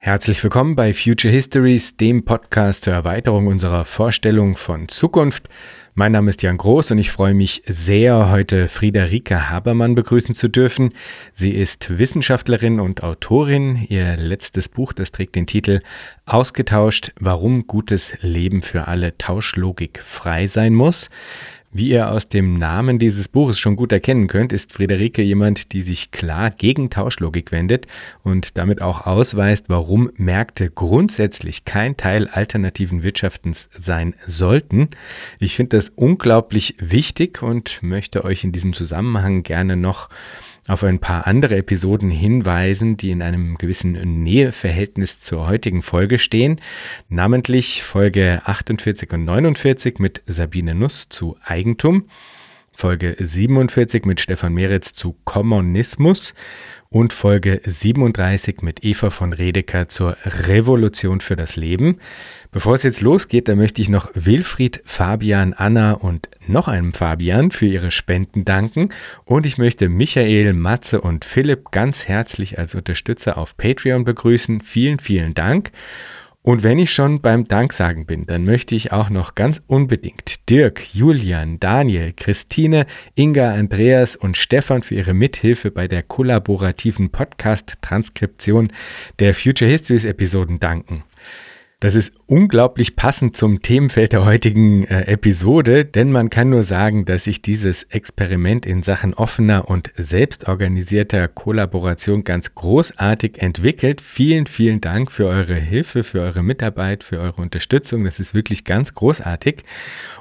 Herzlich willkommen bei Future Histories, dem Podcast zur Erweiterung unserer Vorstellung von Zukunft. Mein Name ist Jan Groß und ich freue mich sehr, heute Friederike Habermann begrüßen zu dürfen. Sie ist Wissenschaftlerin und Autorin. Ihr letztes Buch, das trägt den Titel Ausgetauscht, warum gutes Leben für alle Tauschlogik frei sein muss. Wie ihr aus dem Namen dieses Buches schon gut erkennen könnt, ist Friederike jemand, die sich klar gegen Tauschlogik wendet und damit auch ausweist, warum Märkte grundsätzlich kein Teil alternativen Wirtschaftens sein sollten. Ich finde das unglaublich wichtig und möchte euch in diesem Zusammenhang gerne noch auf ein paar andere Episoden hinweisen, die in einem gewissen Näheverhältnis zur heutigen Folge stehen, namentlich Folge 48 und 49 mit Sabine Nuss zu Eigentum, Folge 47 mit Stefan Meretz zu Kommunismus und Folge 37 mit Eva von Redeker zur Revolution für das Leben. Bevor es jetzt losgeht, da möchte ich noch Wilfried, Fabian, Anna und noch einem Fabian für ihre Spenden danken. Und ich möchte Michael, Matze und Philipp ganz herzlich als Unterstützer auf Patreon begrüßen. Vielen, vielen Dank. Und wenn ich schon beim Danksagen bin, dann möchte ich auch noch ganz unbedingt Dirk, Julian, Daniel, Christine, Inga, Andreas und Stefan für ihre Mithilfe bei der kollaborativen Podcast-Transkription der Future Histories Episoden danken. Das ist unglaublich passend zum Themenfeld der heutigen äh, Episode, denn man kann nur sagen, dass sich dieses Experiment in Sachen offener und selbstorganisierter Kollaboration ganz großartig entwickelt. Vielen, vielen Dank für eure Hilfe, für eure Mitarbeit, für eure Unterstützung. Das ist wirklich ganz großartig.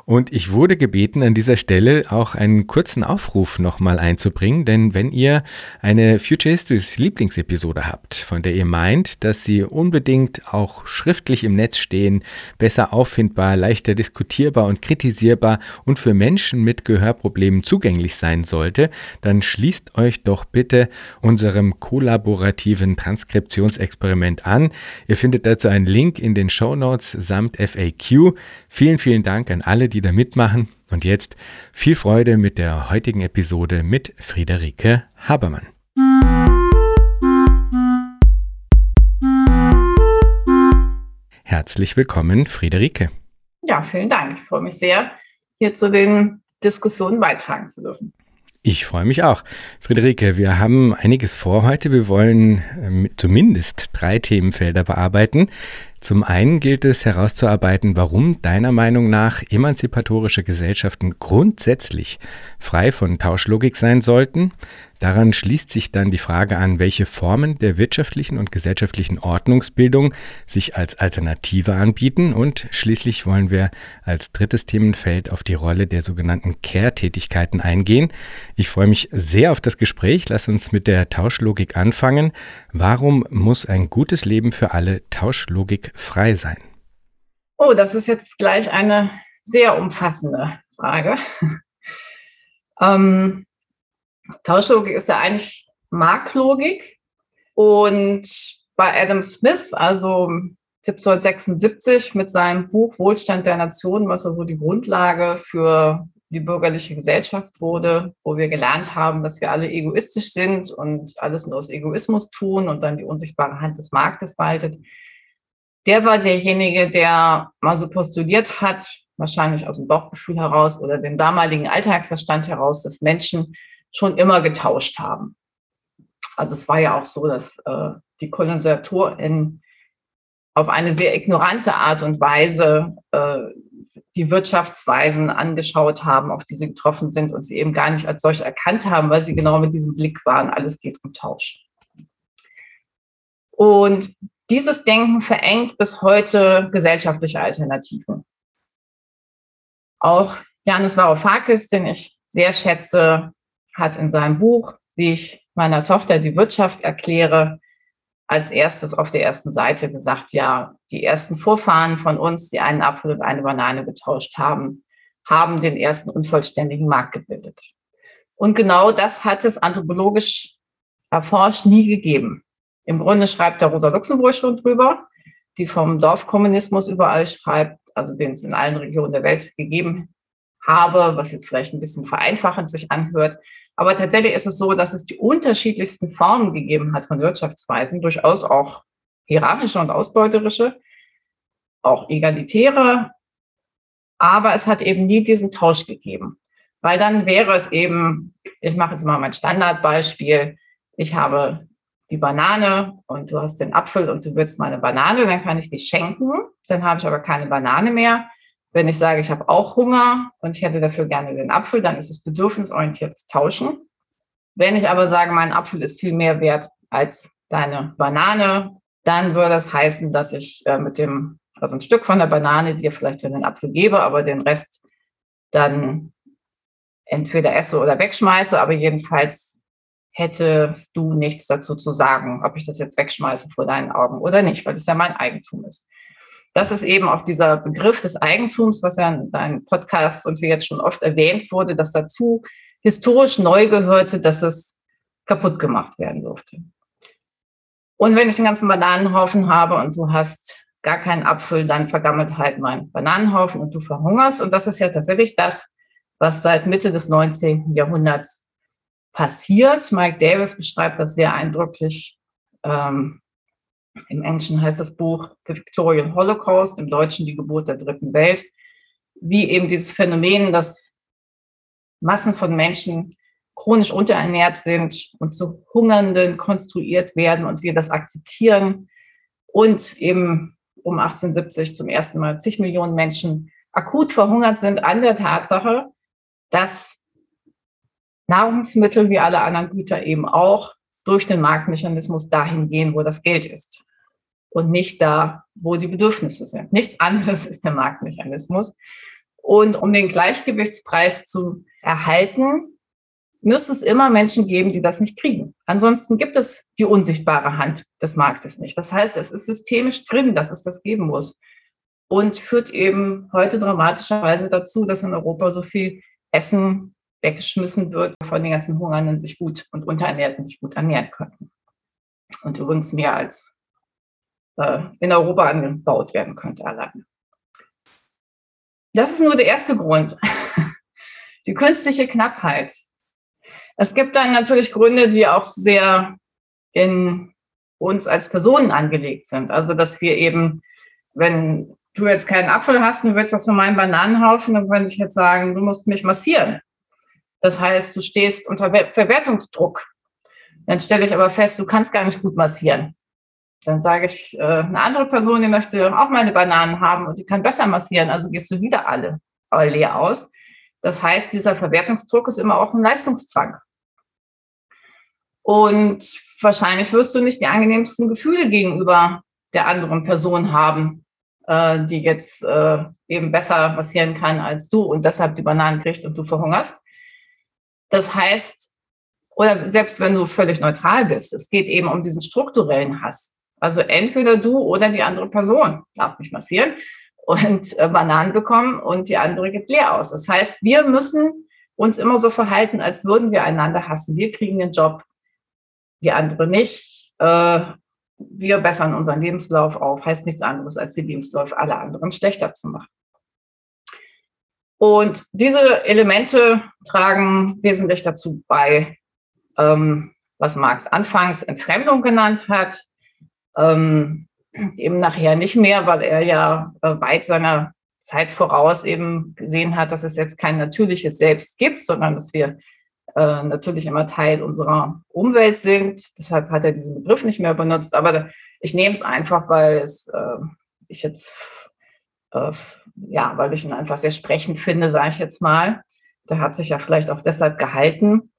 Und ich wurde gebeten, an dieser Stelle auch einen kurzen Aufruf nochmal einzubringen, denn wenn ihr eine Future Histories Lieblingsepisode habt, von der ihr meint, dass sie unbedingt auch schriftlich im Netz stehen, besser auffindbar, leichter diskutierbar und kritisierbar und für Menschen mit Gehörproblemen zugänglich sein sollte, dann schließt euch doch bitte unserem kollaborativen Transkriptionsexperiment an. Ihr findet dazu einen Link in den Show Notes samt FAQ. Vielen, vielen Dank an alle, die da mitmachen. Und jetzt viel Freude mit der heutigen Episode mit Friederike Habermann. Herzlich willkommen, Friederike. Ja, vielen Dank. Ich freue mich sehr, hier zu den Diskussionen beitragen zu dürfen. Ich freue mich auch. Friederike, wir haben einiges vor heute. Wir wollen äh, zumindest drei Themenfelder bearbeiten. Zum einen gilt es herauszuarbeiten, warum deiner Meinung nach emanzipatorische Gesellschaften grundsätzlich frei von Tauschlogik sein sollten. Daran schließt sich dann die Frage an, welche Formen der wirtschaftlichen und gesellschaftlichen Ordnungsbildung sich als Alternative anbieten. Und schließlich wollen wir als drittes Themenfeld auf die Rolle der sogenannten Care-Tätigkeiten eingehen. Ich freue mich sehr auf das Gespräch. Lass uns mit der Tauschlogik anfangen. Warum muss ein gutes Leben für alle Tauschlogik frei sein? Oh, das ist jetzt gleich eine sehr umfassende Frage. ähm, Tauschlogik ist ja eigentlich Marktlogik. Und bei Adam Smith, also 1776 mit seinem Buch Wohlstand der Nation, was also die Grundlage für die bürgerliche Gesellschaft wurde, wo wir gelernt haben, dass wir alle egoistisch sind und alles nur aus Egoismus tun und dann die unsichtbare Hand des Marktes waltet. Der war derjenige, der mal so postuliert hat, wahrscheinlich aus dem Bauchgefühl heraus oder dem damaligen Alltagsverstand heraus, dass Menschen schon immer getauscht haben. Also es war ja auch so, dass äh, die Kolonisatoren auf eine sehr ignorante Art und Weise äh, die Wirtschaftsweisen angeschaut haben, auf die sie getroffen sind und sie eben gar nicht als solche erkannt haben, weil sie genau mit diesem Blick waren, alles geht um Tausch. Und dieses Denken verengt bis heute gesellschaftliche Alternativen. Auch Janis Varoufakis, den ich sehr schätze, hat in seinem Buch, wie ich meiner Tochter die Wirtschaft erkläre, als erstes auf der ersten Seite gesagt, ja, die ersten Vorfahren von uns, die einen Apfel und eine Banane getauscht haben, haben den ersten unvollständigen Markt gebildet. Und genau das hat es anthropologisch erforscht nie gegeben. Im Grunde schreibt der Rosa Luxemburg schon drüber, die vom Dorfkommunismus überall schreibt, also den es in allen Regionen der Welt gegeben habe, was jetzt vielleicht ein bisschen vereinfachend sich anhört. Aber tatsächlich ist es so, dass es die unterschiedlichsten Formen gegeben hat von Wirtschaftsweisen, durchaus auch hierarchische und ausbeuterische, auch egalitäre, aber es hat eben nie diesen Tausch gegeben. Weil dann wäre es eben, ich mache jetzt mal mein Standardbeispiel, ich habe die Banane und du hast den Apfel und du willst meine Banane, dann kann ich die schenken, dann habe ich aber keine Banane mehr. Wenn ich sage, ich habe auch Hunger und ich hätte dafür gerne den Apfel, dann ist es bedürfnisorientiertes Tauschen. Wenn ich aber sage, mein Apfel ist viel mehr wert als deine Banane, dann würde das heißen, dass ich äh, mit dem, also ein Stück von der Banane dir vielleicht für den Apfel gebe, aber den Rest dann entweder esse oder wegschmeiße, aber jedenfalls hättest du nichts dazu zu sagen, ob ich das jetzt wegschmeiße vor deinen Augen oder nicht, weil das ja mein Eigentum ist. Das ist eben auch dieser Begriff des Eigentums, was ja in deinem Podcast und wie jetzt schon oft erwähnt wurde, dass dazu historisch neu gehörte, dass es kaputt gemacht werden durfte. Und wenn ich einen ganzen Bananenhaufen habe und du hast gar keinen Apfel, dann vergammelt halt mein Bananenhaufen und du verhungerst. Und das ist ja tatsächlich das, was seit Mitte des 19. Jahrhunderts passiert. Mike Davis beschreibt das sehr eindrücklich. Ähm, Im Englischen heißt das Buch The Victorian Holocaust, im Deutschen die Geburt der dritten Welt, wie eben dieses Phänomen, dass Massen von Menschen chronisch unterernährt sind und zu Hungernden konstruiert werden und wir das akzeptieren und eben um 1870 zum ersten Mal zig Millionen Menschen akut verhungert sind an der Tatsache, dass Nahrungsmittel wie alle anderen Güter eben auch durch den Marktmechanismus dahin gehen, wo das Geld ist und nicht da, wo die Bedürfnisse sind. Nichts anderes ist der Marktmechanismus. Und um den Gleichgewichtspreis zu erhalten, müsste es immer Menschen geben, die das nicht kriegen. Ansonsten gibt es die unsichtbare Hand des Marktes nicht. Das heißt, es ist systemisch drin, dass es das geben muss. Und führt eben heute dramatischerweise dazu, dass in Europa so viel Essen weggeschmissen wird, von den ganzen Hungernden sich gut und Unterernährten sich gut ernähren könnten. Und übrigens mehr als äh, in Europa angebaut werden könnte alleine. Das ist nur der erste Grund. Die künstliche Knappheit. Es gibt dann natürlich Gründe, die auch sehr in uns als Personen angelegt sind. Also, dass wir eben, wenn du jetzt keinen Apfel hast und willst das von meinem Bananenhaufen, dann könnte ich jetzt sagen, du musst mich massieren. Das heißt, du stehst unter Verwertungsdruck. Dann stelle ich aber fest, du kannst gar nicht gut massieren. Dann sage ich, äh, eine andere Person, die möchte auch meine Bananen haben und die kann besser massieren, also gehst du wieder alle leer aus. Das heißt, dieser Verwertungsdruck ist immer auch ein Leistungszwang. Und wahrscheinlich wirst du nicht die angenehmsten Gefühle gegenüber der anderen Person haben, äh, die jetzt äh, eben besser massieren kann als du und deshalb die Bananen kriegt und du verhungerst. Das heißt, oder selbst wenn du völlig neutral bist, es geht eben um diesen strukturellen Hass. Also entweder du oder die andere Person darf mich massieren und äh, Bananen bekommen und die andere geht leer aus. Das heißt, wir müssen uns immer so verhalten, als würden wir einander hassen. Wir kriegen den Job, die andere nicht. Äh, wir bessern unseren Lebenslauf auf. Heißt nichts anderes, als die Lebensläufe aller anderen schlechter zu machen. Und diese Elemente tragen wesentlich dazu bei, ähm, was Marx anfangs Entfremdung genannt hat, ähm, eben nachher nicht mehr, weil er ja äh, weit seiner Zeit voraus eben gesehen hat, dass es jetzt kein natürliches Selbst gibt, sondern dass wir äh, natürlich immer Teil unserer Umwelt sind. Deshalb hat er diesen Begriff nicht mehr benutzt. Aber ich nehme es einfach, weil es, äh, ich jetzt äh, ja, weil ich ihn einfach sehr sprechend finde, sage ich jetzt mal. Der hat sich ja vielleicht auch deshalb gehalten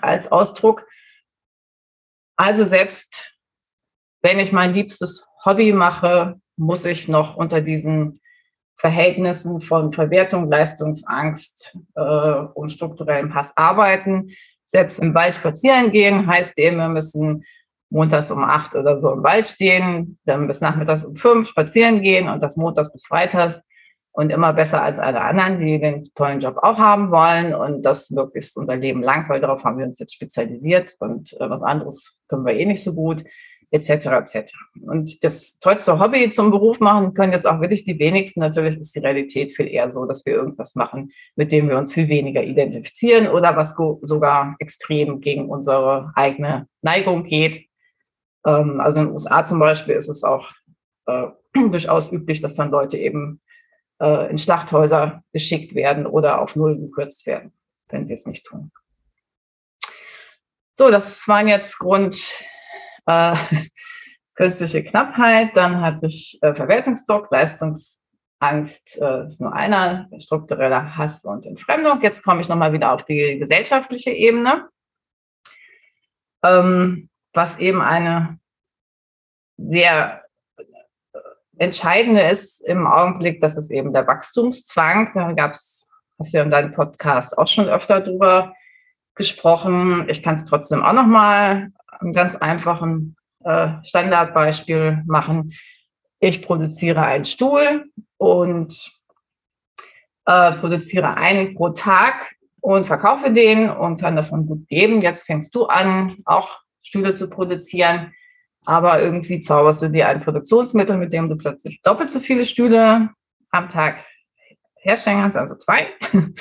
als Ausdruck. Also selbst wenn ich mein liebstes Hobby mache, muss ich noch unter diesen Verhältnissen von Verwertung, Leistungsangst äh, und strukturellem Hass arbeiten. Selbst im Wald spazieren gehen heißt eben, wir müssen montags um acht oder so im Wald stehen, dann bis nachmittags um fünf spazieren gehen und das montags bis freitags und immer besser als alle anderen, die den tollen Job auch haben wollen und das möglichst unser Leben lang, weil darauf haben wir uns jetzt spezialisiert und äh, was anderes können wir eh nicht so gut, etc. etc. Und das tollste Hobby zum Beruf machen können jetzt auch wirklich die wenigsten. Natürlich ist die Realität viel eher so, dass wir irgendwas machen, mit dem wir uns viel weniger identifizieren oder was sogar extrem gegen unsere eigene Neigung geht Ähm, also in den USA zum Beispiel ist es auch äh, durchaus üblich, dass dann Leute eben äh, in Schlachthäuser geschickt werden oder auf Null gekürzt werden, wenn sie es nicht tun. So, das waren jetzt Grund äh, künstliche Knappheit, dann hatte ich äh, Verwertungsdruck, Leistungsangst, äh, ist nur einer, struktureller Hass und Entfremdung. Jetzt komme ich nochmal wieder auf die gesellschaftliche Ebene, ähm, was eben eine sehr entscheidende ist im Augenblick, das ist eben der Wachstumszwang. Da gab es, hast du ja in deinem Podcast auch schon öfter drüber gesprochen. Ich kann es trotzdem auch nochmal einen ganz einfachen äh, Standardbeispiel machen. Ich produziere einen Stuhl und äh, produziere einen pro Tag und verkaufe den und kann davon gut leben. Jetzt fängst du an, auch Stühle zu produzieren, aber irgendwie zauberst du dir ein Produktionsmittel, mit dem du plötzlich doppelt so viele Stühle am Tag herstellen kannst, also zwei.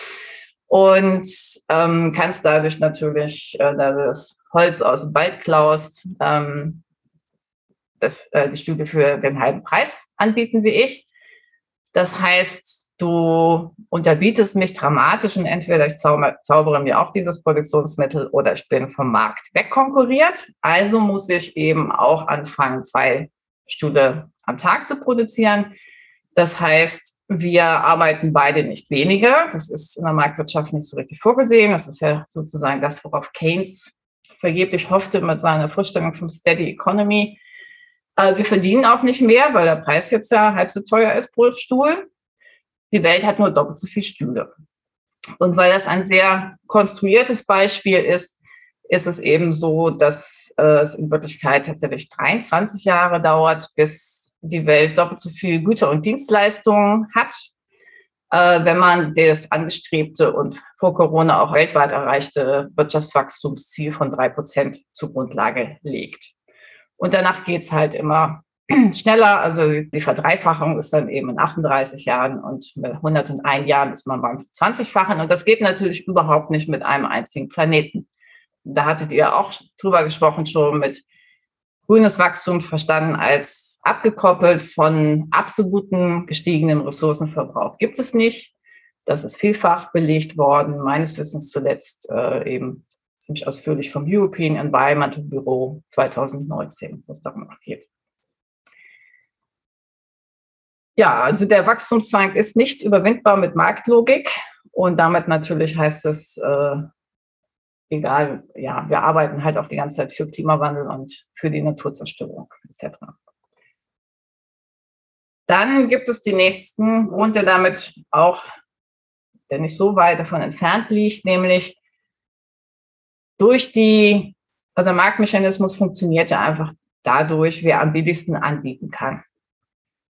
Und ähm, kannst dadurch natürlich, äh, da du das Holz aus dem Wald klaust, ähm, das, äh, die Stühle für den halben Preis anbieten wie ich. Das heißt, du unterbietest mich dramatisch und entweder ich zauber, zaubere mir auch dieses Produktionsmittel oder ich bin vom Markt wegkonkurriert. Also muss ich eben auch anfangen, zwei Stühle am Tag zu produzieren. Das heißt, wir arbeiten beide nicht weniger. Das ist in der Marktwirtschaft nicht so richtig vorgesehen. Das ist ja sozusagen das, worauf Keynes vergeblich hoffte mit seiner Vorstellung vom Steady Economy. Äh, wir verdienen auch nicht mehr, weil der Preis jetzt ja halb so teuer ist pro Stuhl. Die Welt hat nur doppelt so viele Stühle. Und weil das ein sehr konstruiertes Beispiel ist, ist es eben so, dass äh, es in Wirklichkeit tatsächlich 23 Jahre dauert, bis die Welt doppelt so viel Güter und Dienstleistungen hat, äh, wenn man das angestrebte und vor Corona auch weltweit erreichte Wirtschaftswachstumsziel von drei Prozent zur Grundlage legt. Und danach geht's halt immer schneller. Also die Verdreifachung ist dann eben in 38 Jahren und mit 101 Jahren ist man beim 20-fachen. Und das geht natürlich überhaupt nicht mit einem einzigen Planeten. Da hattet ihr auch drüber gesprochen schon mit grünes Wachstum verstanden als abgekoppelt von absoluten gestiegenen Ressourcenverbrauch. Gibt es nicht. Das ist vielfach belegt worden, meines Wissens zuletzt äh, eben ziemlich ausführlich vom European Environmental Bureau 2019, wo es darum geht. Ja, also der Wachstumszwang ist nicht überwindbar mit Marktlogik und damit natürlich heißt es, äh, egal, ja, wir arbeiten halt auch die ganze Zeit für Klimawandel und für die Naturzerstörung etc. Dann gibt es die nächsten Grund, der damit auch, der nicht so weit davon entfernt liegt, nämlich durch die, also der Marktmechanismus funktioniert ja einfach dadurch, wer am billigsten anbieten kann.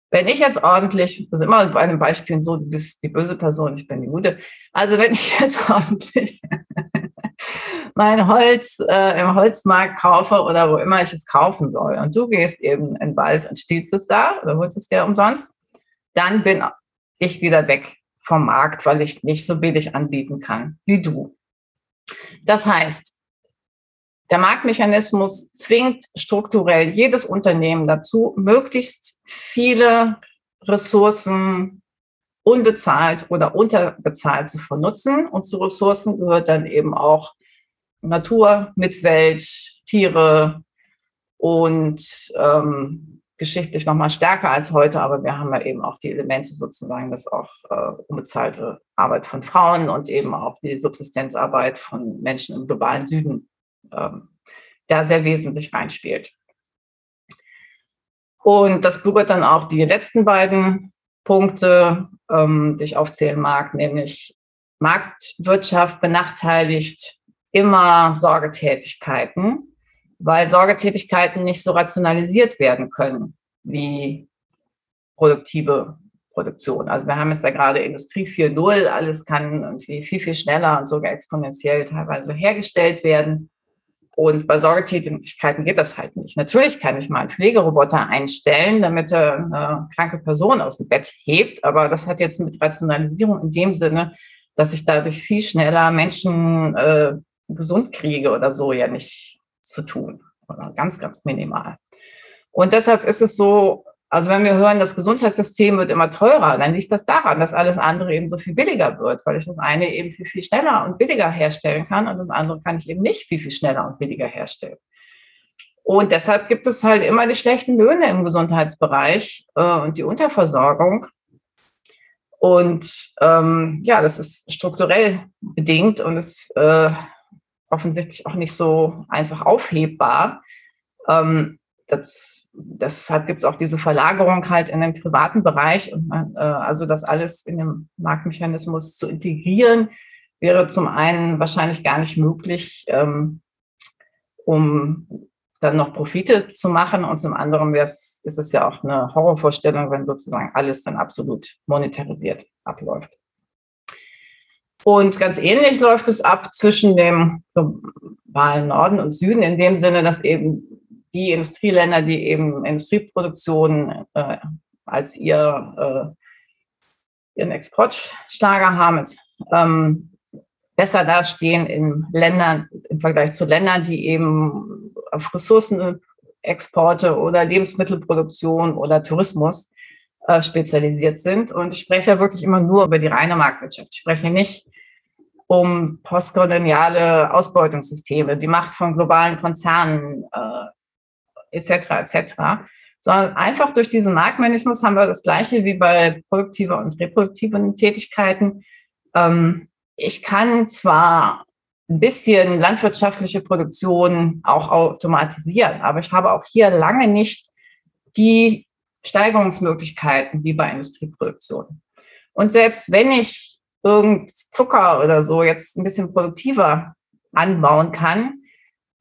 Wenn ich jetzt ordentlich, das ist immer bei einem Beispiel so, du bist die böse Person, ich bin die gute. Also wenn ich jetzt ordentlich mein Holz äh, im Holzmarkt kaufe oder wo immer ich es kaufen soll und du gehst eben in den Wald und stiehlst es da oder holst es dir umsonst, dann bin ich wieder weg vom Markt, weil ich nicht so billig anbieten kann wie du. Das heißt, der Marktmechanismus zwingt strukturell jedes Unternehmen dazu, möglichst viele Ressourcen unbezahlt oder unterbezahlt zu vernutzen. Und zu Ressourcen gehört dann eben auch Natur, Mitwelt, Tiere und ähm, geschichtlich nochmal stärker als heute, aber wir haben ja eben auch die Elemente sozusagen, dass auch äh, unbezahlte Arbeit von Frauen und eben auch die Subsistenzarbeit von Menschen im globalen Süden ähm, da sehr wesentlich reinspielt. Und das berührt dann auch die letzten beiden Punkte, ähm, die ich aufzählen mag, nämlich Marktwirtschaft benachteiligt immer Sorgetätigkeiten, weil Sorgetätigkeiten nicht so rationalisiert werden können wie produktive Produktion. Also wir haben jetzt ja gerade Industrie 4.0, alles kann irgendwie viel, viel schneller und sogar exponentiell teilweise hergestellt werden. Und bei Sorgetätigkeiten geht das halt nicht. Natürlich kann ich mal einen Pflegeroboter einstellen, damit er eine kranke Person aus dem Bett hebt, aber das hat jetzt mit Rationalisierung in dem Sinne, dass ich dadurch viel schneller Menschen äh, gesund kriege oder so ja nicht zu tun. oder ganz, ganz minimal. Und deshalb ist es so, also wenn wir hören, das Gesundheitssystem wird immer teurer, dann liegt das daran, dass alles andere eben so viel billiger wird, weil ich das eine eben viel, viel schneller und billiger herstellen kann und das andere kann ich eben nicht viel, viel schneller und billiger herstellen. Und deshalb gibt es halt immer die schlechten Löhne im Gesundheitsbereich äh, und die Unterversorgung. Und ähm, ja, das ist strukturell bedingt und ist äh, offensichtlich auch nicht so einfach aufhebbar. Ähm, das deshalb gibt es auch diese Verlagerung halt in den privaten Bereich. Und man, äh, also das alles in den Marktmechanismus zu integrieren, wäre zum einen wahrscheinlich gar nicht möglich, ähm, um dann noch Profite zu machen. Und zum anderen ist es ja auch eine Horrorvorstellung, wenn sozusagen alles dann absolut monetarisiert abläuft. Und ganz ähnlich läuft es ab zwischen dem globalen Norden und Süden, in dem Sinne, dass eben die Industrieländer, die eben Industrieproduktion äh, als ihr, äh, ihren Exportschlager haben, ähm, besser dastehen in Ländern im Vergleich zu Ländern, die eben auf Ressourcenexporte oder Lebensmittelproduktion oder Tourismus äh, spezialisiert sind. Und ich spreche wirklich immer nur über die reine Marktwirtschaft. Ich spreche nicht um postkoloniale Ausbeutungssysteme, die Macht von globalen Konzernen, äh, etc. etc. Sondern einfach durch diesen Marktmechanismus haben wir das Gleiche wie bei produktiver und reproduktiven Tätigkeiten. Ähm, ich kann zwar ein bisschen landwirtschaftliche Produktion auch automatisieren, aber ich habe auch hier lange nicht die Steigerungsmöglichkeiten wie bei Industrieproduktion. Und selbst wenn ich irgend Zucker oder so jetzt ein bisschen produktiver anbauen kann,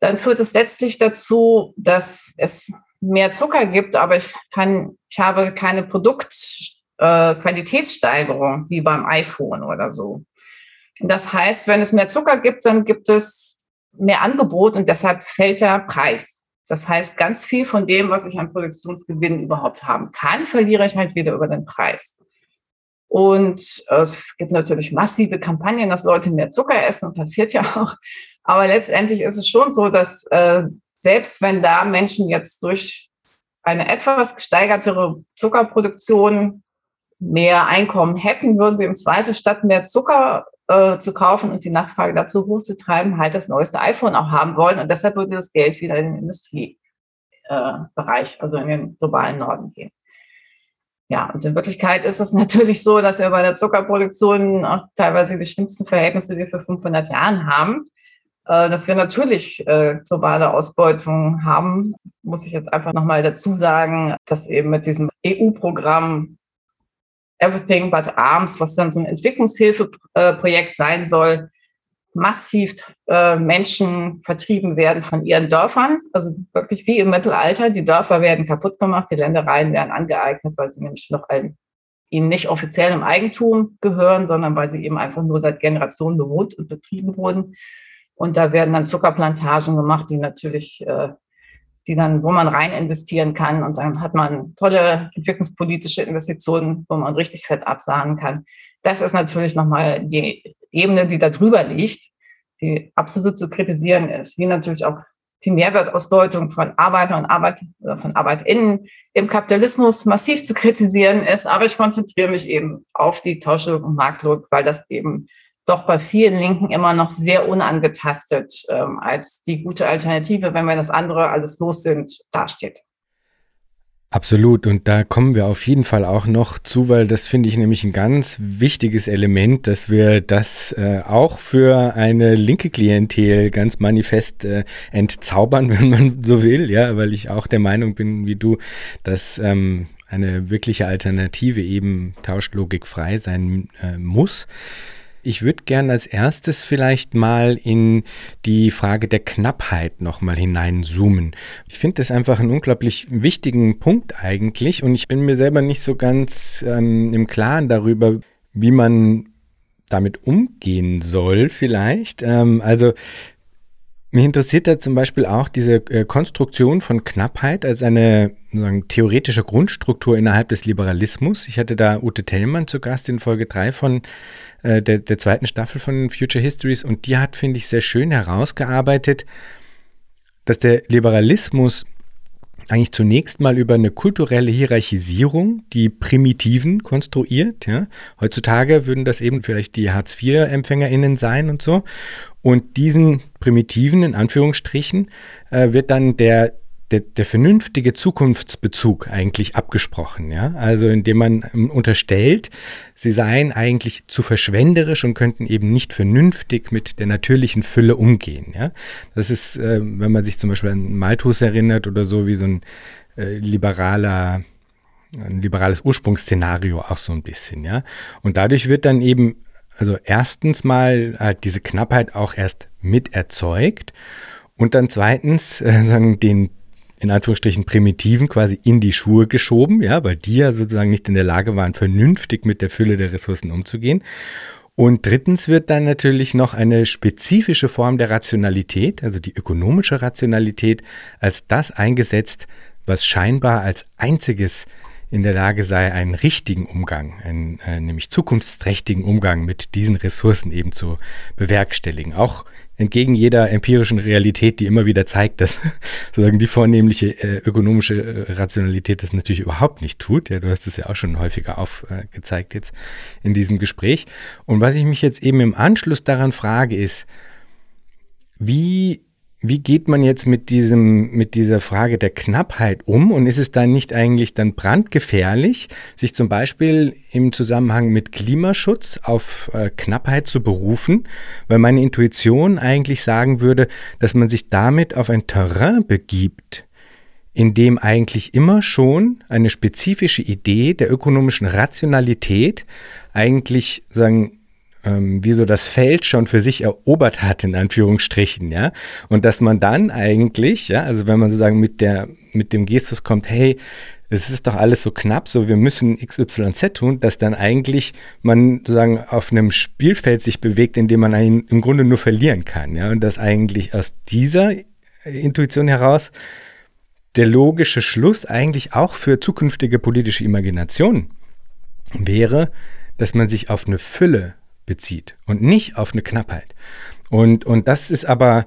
dann führt es letztlich dazu, dass es mehr Zucker gibt, aber ich kann, ich habe keine Produktqualitätssteigerung äh, wie beim iPhone oder so. Das heißt, wenn es mehr Zucker gibt, dann gibt es mehr Angebot und deshalb fällt der Preis. Das heißt, ganz viel von dem, was ich an Produktionsgewinn überhaupt haben kann, verliere ich halt wieder über den Preis. Und äh, es gibt natürlich massive Kampagnen, dass Leute mehr Zucker essen, passiert ja auch. Aber letztendlich ist es schon so, dass äh, selbst wenn da Menschen jetzt durch eine etwas gesteigertere Zuckerproduktion mehr Einkommen hätten, würden sie im Zweifel statt mehr Zucker äh, zu kaufen und die Nachfrage dazu hochzutreiben, halt das neueste iPhone auch haben wollen. Und deshalb würde das Geld wieder in den Industriebereich, äh, also in den globalen Norden gehen. Ja, und in Wirklichkeit ist es natürlich so, dass wir bei der Zuckerproduktion auch teilweise die schlimmsten Verhältnisse, die wir vor 500 Jahren haben. Äh, dass wir natürlich äh, globale Ausbeutung haben, muss ich jetzt einfach nochmal dazu sagen, dass eben mit diesem EU-Programm Everything But Arms, was dann so ein Entwicklungshilfeprojekt sein soll, massiv äh, Menschen vertrieben werden von ihren Dörfern. Also wirklich wie im Mittelalter. Die Dörfer werden kaputt gemacht, die Ländereien werden angeeignet, weil sie nämlich noch ein, ihnen nicht offiziell im Eigentum gehören, sondern weil sie eben einfach nur seit Generationen bewohnt und betrieben wurden. Und da werden dann Zuckerplantagen gemacht, die natürlich, äh, die dann, wo man rein investieren kann. Und dann hat man tolle entwicklungspolitische Investitionen, wo man richtig fett absahnen kann. Das ist natürlich nochmal die Ebene, die da drüber liegt, die absolut zu kritisieren ist, wie natürlich auch die Mehrwertausbeutung von Arbeiter und Arbeit, von ArbeitInnen im Kapitalismus massiv zu kritisieren ist. Aber ich konzentriere mich eben auf die Tauschung und Marktlogik, weil das eben doch bei vielen Linken immer noch sehr unangetastet ähm, als die gute Alternative, wenn wir das andere alles los sind, dasteht. Absolut. Und da kommen wir auf jeden Fall auch noch zu, weil das finde ich nämlich ein ganz wichtiges Element, dass wir das äh, auch für eine linke Klientel ganz manifest äh, entzaubern, wenn man so will. Ja, weil ich auch der Meinung bin, wie du, dass ähm, eine wirkliche Alternative eben tauschlogikfrei sein äh, muss. Ich würde gerne als erstes vielleicht mal in die Frage der Knappheit nochmal hineinzoomen. Ich finde das einfach einen unglaublich wichtigen Punkt eigentlich und ich bin mir selber nicht so ganz ähm, im Klaren darüber, wie man damit umgehen soll vielleicht. Ähm, also mich interessiert da zum Beispiel auch diese äh, Konstruktion von Knappheit als eine theoretische Grundstruktur innerhalb des Liberalismus. Ich hatte da Ute Tellmann zu Gast in Folge 3 von äh, der, der zweiten Staffel von Future Histories und die hat, finde ich, sehr schön herausgearbeitet, dass der Liberalismus eigentlich zunächst mal über eine kulturelle Hierarchisierung die Primitiven konstruiert. Ja. Heutzutage würden das eben vielleicht die Hartz-IV-EmpfängerInnen sein und so. Und diesen Primitiven, in Anführungsstrichen, äh, wird dann der der, der vernünftige Zukunftsbezug eigentlich abgesprochen, ja. Also indem man ähm, unterstellt, sie seien eigentlich zu verschwenderisch und könnten eben nicht vernünftig mit der natürlichen Fülle umgehen, ja. Das ist, äh, wenn man sich zum Beispiel an Malthus erinnert oder so, wie so ein äh, liberaler ein liberales Ursprungsszenario auch so ein bisschen, ja. Und dadurch wird dann eben, also erstens mal halt diese Knappheit auch erst mit erzeugt und dann zweitens äh, den in Anführungsstrichen Primitiven quasi in die Schuhe geschoben, ja, weil die ja sozusagen nicht in der Lage waren, vernünftig mit der Fülle der Ressourcen umzugehen. Und drittens wird dann natürlich noch eine spezifische Form der Rationalität, also die ökonomische Rationalität, als das eingesetzt, was scheinbar als einziges in der Lage sei, einen richtigen Umgang, einen, äh, nämlich zukunftsträchtigen Umgang mit diesen Ressourcen eben zu bewerkstelligen. Auch entgegen jeder empirischen Realität, die immer wieder zeigt, dass sozusagen die vornehmliche äh, ökonomische äh, Rationalität das natürlich überhaupt nicht tut. Ja, du hast es ja auch schon häufiger aufgezeigt jetzt in diesem Gespräch. Und was ich mich jetzt eben im Anschluss daran frage, ist, wie wie geht man jetzt mit diesem, mit dieser Frage der Knappheit um? Und ist es dann nicht eigentlich dann brandgefährlich, sich zum Beispiel im Zusammenhang mit Klimaschutz auf äh, Knappheit zu berufen? Weil meine Intuition eigentlich sagen würde, dass man sich damit auf ein Terrain begibt, in dem eigentlich immer schon eine spezifische Idee der ökonomischen Rationalität eigentlich sagen ähm, wie so das Feld schon für sich erobert hat, in Anführungsstrichen, ja. Und dass man dann eigentlich, ja, also wenn man sozusagen mit der, mit dem Gestus kommt, hey, es ist doch alles so knapp, so wir müssen XYZ tun, dass dann eigentlich man sozusagen auf einem Spielfeld sich bewegt, in dem man einen im Grunde nur verlieren kann, ja. Und dass eigentlich aus dieser Intuition heraus der logische Schluss eigentlich auch für zukünftige politische Imagination wäre, dass man sich auf eine Fülle bezieht und nicht auf eine Knappheit. Und, und das ist aber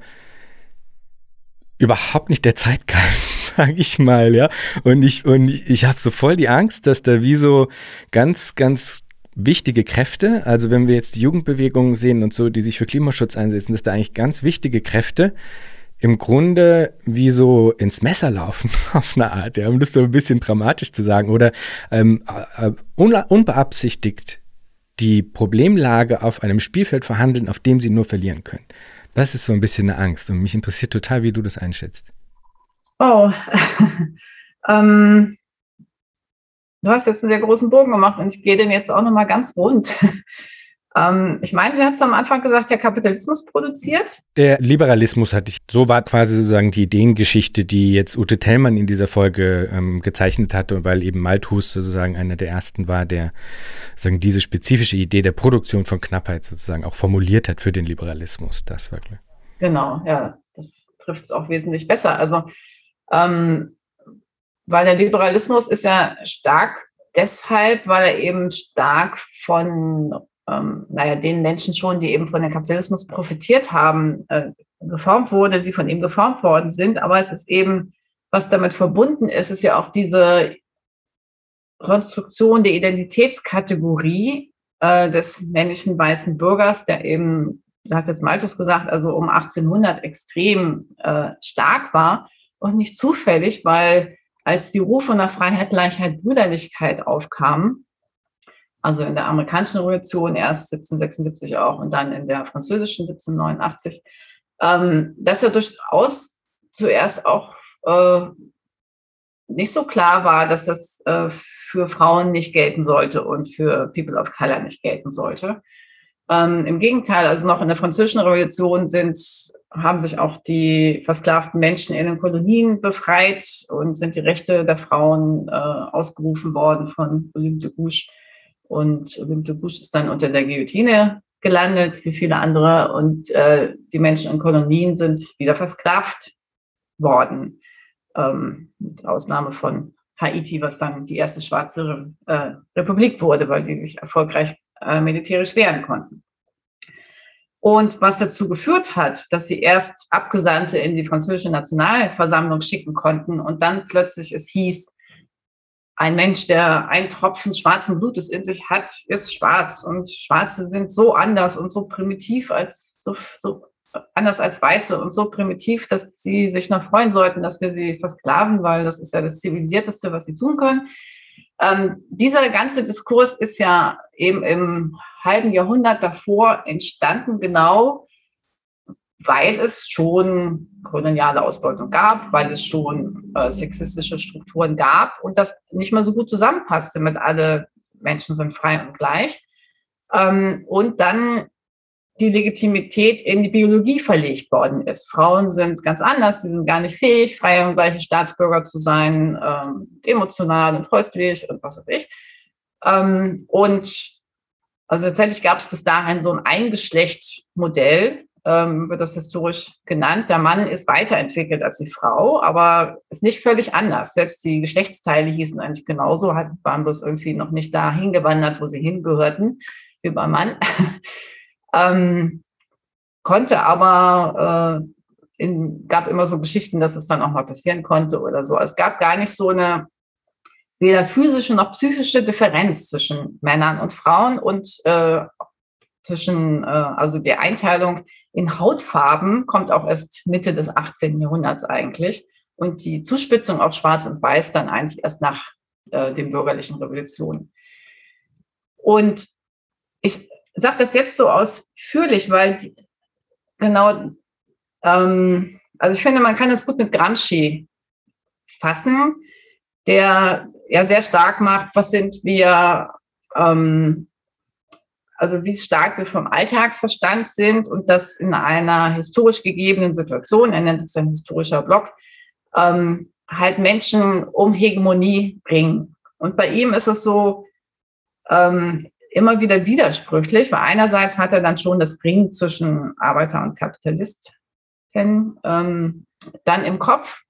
überhaupt nicht der Zeitgeist, sage ich mal, ja. Und ich, und ich habe so voll die Angst, dass da wie so ganz, ganz wichtige Kräfte, also wenn wir jetzt die Jugendbewegungen sehen und so, die sich für Klimaschutz einsetzen, dass da eigentlich ganz wichtige Kräfte im Grunde wie so ins Messer laufen, auf eine Art, ja, um das so ein bisschen dramatisch zu sagen, oder ähm, äh, unbeabsichtigt die Problemlage auf einem Spielfeld verhandeln, auf dem sie nur verlieren können. Das ist so ein bisschen eine Angst und mich interessiert total, wie du das einschätzt. Oh, ähm, du hast jetzt einen sehr großen Bogen gemacht und ich gehe den jetzt auch nochmal ganz rund. Ähm, ich meine, du hast am Anfang gesagt, der Kapitalismus produziert. Der Liberalismus hatte ich, so war quasi sozusagen die Ideengeschichte, die jetzt Ute Tellmann in dieser Folge ähm, gezeichnet hatte, weil eben Malthus sozusagen einer der ersten war, der sozusagen diese spezifische Idee der Produktion von Knappheit sozusagen auch formuliert hat für den Liberalismus. Das war klar. Genau, ja, das trifft es auch wesentlich besser. Also, ähm, weil der Liberalismus ist ja stark deshalb, weil er eben stark von ähm, naja, den Menschen schon, die eben von dem Kapitalismus profitiert haben, äh, geformt wurde, sie von ihm geformt worden sind. Aber es ist eben, was damit verbunden ist, ist ja auch diese Konstruktion der Identitätskategorie äh, des männlichen weißen Bürgers, der eben, du hast jetzt Malthus gesagt, also um 1800 extrem äh, stark war und nicht zufällig, weil als die Rufe nach Freiheit, Gleichheit, Brüderlichkeit aufkamen, also in der amerikanischen Revolution erst 1776 auch und dann in der französischen 1789, ähm, dass er durchaus zuerst auch äh, nicht so klar war, dass das äh, für Frauen nicht gelten sollte und für People of Color nicht gelten sollte. Ähm, Im Gegenteil, also noch in der französischen Revolution sind, haben sich auch die versklavten Menschen in den Kolonien befreit und sind die Rechte der Frauen äh, ausgerufen worden von Olympe de Gouges und Olympe Bush ist dann unter der Guillotine gelandet, wie viele andere. Und äh, die Menschen in Kolonien sind wieder versklavt worden. Ähm, mit Ausnahme von Haiti, was dann die erste schwarze äh, Republik wurde, weil die sich erfolgreich äh, militärisch wehren konnten. Und was dazu geführt hat, dass sie erst Abgesandte in die französische Nationalversammlung schicken konnten und dann plötzlich es hieß, ein Mensch, der einen Tropfen schwarzen Blutes in sich hat, ist schwarz und Schwarze sind so anders und so primitiv als so, so anders als Weiße und so primitiv, dass sie sich noch freuen sollten, dass wir sie versklaven, weil das ist ja das Zivilisierteste, was sie tun können. Ähm, dieser ganze Diskurs ist ja eben im halben Jahrhundert davor entstanden, genau weil es schon koloniale Ausbeutung gab, weil es schon äh, sexistische Strukturen gab und das nicht mal so gut zusammenpasste mit alle Menschen sind frei und gleich. Ähm, und dann die Legitimität in die Biologie verlegt worden ist. Frauen sind ganz anders, sie sind gar nicht fähig, freie und gleiche Staatsbürger zu sein, ähm, emotional und häuslich und was weiß ich. Ähm, und also tatsächlich gab es bis dahin so ein Eingeschlecht-Modell, ähm, wird das historisch genannt. Der Mann ist weiterentwickelt als die Frau, aber ist nicht völlig anders. Selbst die Geschlechtsteile hießen eigentlich genauso, waren bloß irgendwie noch nicht da hingewandert, wo sie hingehörten, wie beim Mann. ähm, konnte aber, äh, in, gab immer so Geschichten, dass es dann auch mal passieren konnte oder so. Es gab gar nicht so eine weder physische noch psychische Differenz zwischen Männern und Frauen und äh, zwischen, äh, also die Einteilung in Hautfarben kommt auch erst Mitte des 18. Jahrhunderts eigentlich und die Zuspitzung auf Schwarz und Weiß dann eigentlich erst nach äh, den bürgerlichen Revolutionen. Und ich sage das jetzt so ausführlich, weil die, genau, ähm, also ich finde, man kann das gut mit Gramsci fassen, der ja sehr stark macht, was sind wir, ähm, also wie stark wir vom Alltagsverstand sind und das in einer historisch gegebenen Situation, er nennt es ein historischer Block, ähm, halt Menschen um Hegemonie bringen. Und bei ihm ist es so, ähm, immer wieder widersprüchlich, weil einerseits hat er dann schon das Ring zwischen Arbeiter und Kapitalisten ähm, dann im Kopf,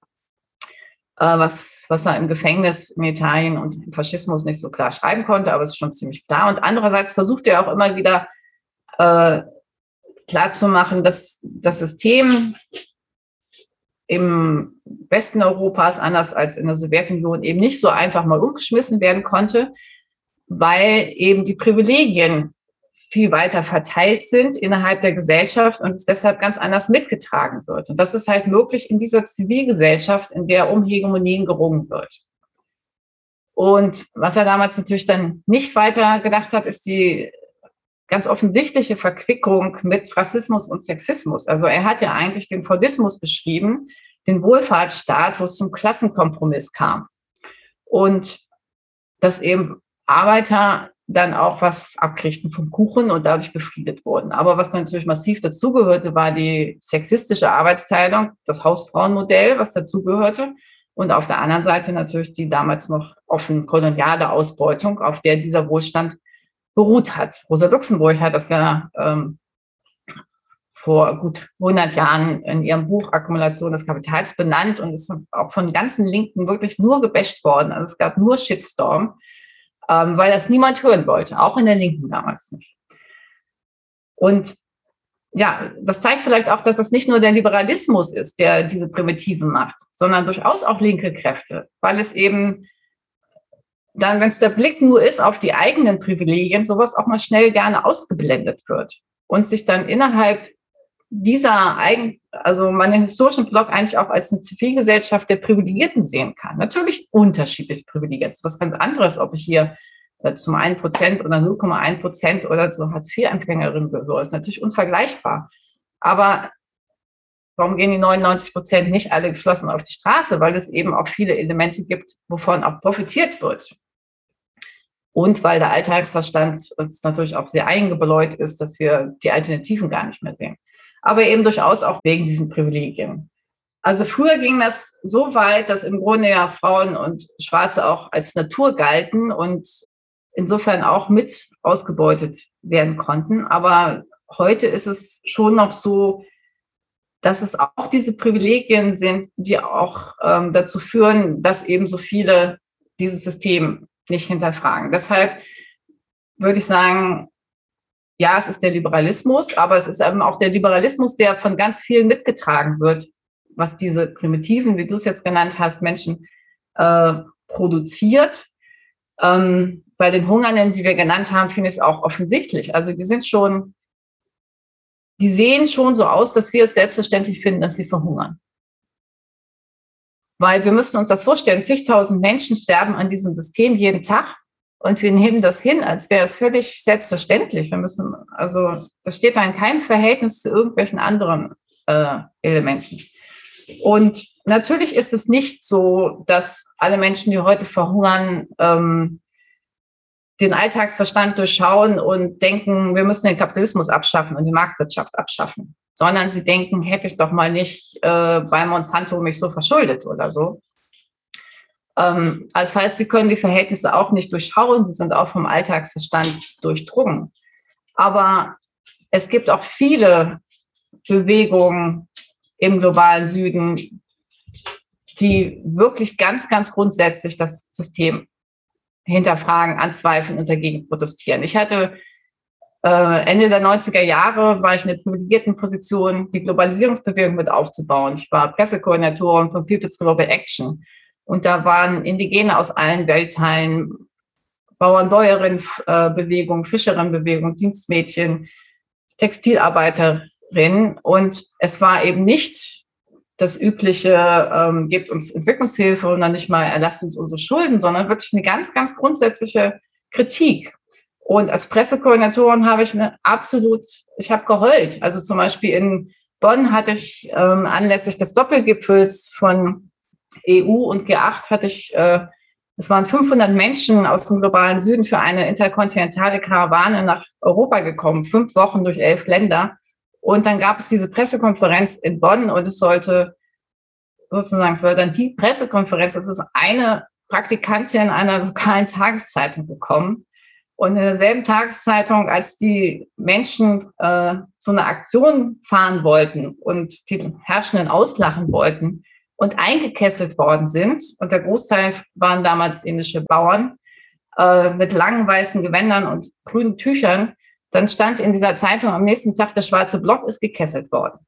was, was er im Gefängnis in Italien und im Faschismus nicht so klar schreiben konnte, aber es ist schon ziemlich klar. Und andererseits versucht er auch immer wieder äh, klarzumachen, dass das System im Westen Europas, anders als in der Sowjetunion, eben nicht so einfach mal umgeschmissen werden konnte, weil eben die Privilegien viel weiter verteilt sind innerhalb der Gesellschaft und es deshalb ganz anders mitgetragen wird. Und das ist halt möglich in dieser Zivilgesellschaft, in der um Hegemonien gerungen wird. Und was er damals natürlich dann nicht weiter gedacht hat, ist die ganz offensichtliche Verquickung mit Rassismus und Sexismus. Also er hat ja eigentlich den Fordismus beschrieben, den Wohlfahrtsstaat, wo es zum Klassenkompromiss kam. Und dass eben Arbeiter dann auch was abkriegten vom Kuchen und dadurch befriedet wurden. Aber was natürlich massiv dazugehörte, war die sexistische Arbeitsteilung, das Hausfrauenmodell, was dazugehörte. Und auf der anderen Seite natürlich die damals noch offen koloniale Ausbeutung, auf der dieser Wohlstand beruht hat. Rosa Luxemburg hat das ja ähm, vor gut 100 Jahren in ihrem Buch Akkumulation des Kapitals benannt und ist auch von ganzen Linken wirklich nur gebasht worden. Also es gab nur Shitstorm ähm, weil das niemand hören wollte, auch in der Linken damals nicht. Und ja, das zeigt vielleicht auch, dass es nicht nur der Liberalismus ist, der diese Primitiven macht, sondern durchaus auch linke Kräfte, weil es eben dann, wenn es der Blick nur ist auf die eigenen Privilegien, sowas auch mal schnell gerne ausgeblendet wird und sich dann innerhalb dieser eigen, also meinen historischen Blog eigentlich auch als eine Zivilgesellschaft der Privilegierten sehen kann. Natürlich unterschiedlich privilegiert. Ist was ganz anderes, ob ich hier äh, zum 1 Prozent oder 0,1 Prozent oder so Hartz-IV-Empfängerin gehöre. Ist natürlich unvergleichbar. Aber warum gehen die 99 Prozent nicht alle geschlossen auf die Straße? Weil es eben auch viele Elemente gibt, wovon auch profitiert wird. Und weil der Alltagsverstand uns natürlich auch sehr eingebläut ist, dass wir die Alternativen gar nicht mehr sehen aber eben durchaus auch wegen diesen Privilegien. Also früher ging das so weit, dass im Grunde ja Frauen und Schwarze auch als Natur galten und insofern auch mit ausgebeutet werden konnten. Aber heute ist es schon noch so, dass es auch diese Privilegien sind, die auch ähm, dazu führen, dass eben so viele dieses System nicht hinterfragen. Deshalb würde ich sagen, ja, es ist der Liberalismus, aber es ist eben auch der Liberalismus, der von ganz vielen mitgetragen wird, was diese primitiven, wie du es jetzt genannt hast, Menschen äh, produziert. Ähm, bei den Hungernden, die wir genannt haben, finde ich es auch offensichtlich. Also die sind schon, die sehen schon so aus, dass wir es selbstverständlich finden, dass sie verhungern. Weil wir müssen uns das vorstellen, zigtausend Menschen sterben an diesem System jeden Tag und wir nehmen das hin, als wäre es völlig selbstverständlich. Wir müssen, also das steht da in keinem Verhältnis zu irgendwelchen anderen äh, Elementen. Und natürlich ist es nicht so, dass alle Menschen, die heute verhungern, ähm, den Alltagsverstand durchschauen und denken, wir müssen den Kapitalismus abschaffen und die Marktwirtschaft abschaffen, sondern sie denken, hätte ich doch mal nicht äh, bei Monsanto mich so verschuldet oder so. Ähm, das heißt, sie können die Verhältnisse auch nicht durchschauen, sie sind auch vom Alltagsverstand durchdrungen. Aber es gibt auch viele Bewegungen im globalen Süden, die wirklich ganz, ganz grundsätzlich das System hinterfragen, anzweifeln und dagegen protestieren. Ich hatte äh, Ende der 90er Jahre war ich in der privilegierten Position, die Globalisierungsbewegung mit aufzubauen. Ich war Pressekoordinatorin von People's Global Action. Und da waren Indigene aus allen Weltteilen, Bauern-Bäuerinnen-Bewegung, Fischerinnen-Bewegung, Dienstmädchen, Textilarbeiterinnen. Und es war eben nicht das übliche, ähm, gebt uns Entwicklungshilfe und dann nicht mal erlasst uns unsere Schulden, sondern wirklich eine ganz, ganz grundsätzliche Kritik. Und als Pressekoordinatorin habe ich eine absolut, ich habe geheult. Also zum Beispiel in Bonn hatte ich ähm, anlässlich des Doppelgipfels von EU und G8 hatte ich, äh, es waren 500 Menschen aus dem globalen Süden für eine interkontinentale Karawane nach Europa gekommen, fünf Wochen durch elf Länder. Und dann gab es diese Pressekonferenz in Bonn und es sollte sozusagen, es war dann die Pressekonferenz, es ist eine Praktikantin einer lokalen Tageszeitung gekommen. Und in derselben Tageszeitung, als die Menschen äh, zu einer Aktion fahren wollten und die Herrschenden auslachen wollten, und eingekesselt worden sind. Und der Großteil waren damals indische Bauern äh, mit langen weißen Gewändern und grünen Tüchern. Dann stand in dieser Zeitung am nächsten Tag, der schwarze Block ist gekesselt worden.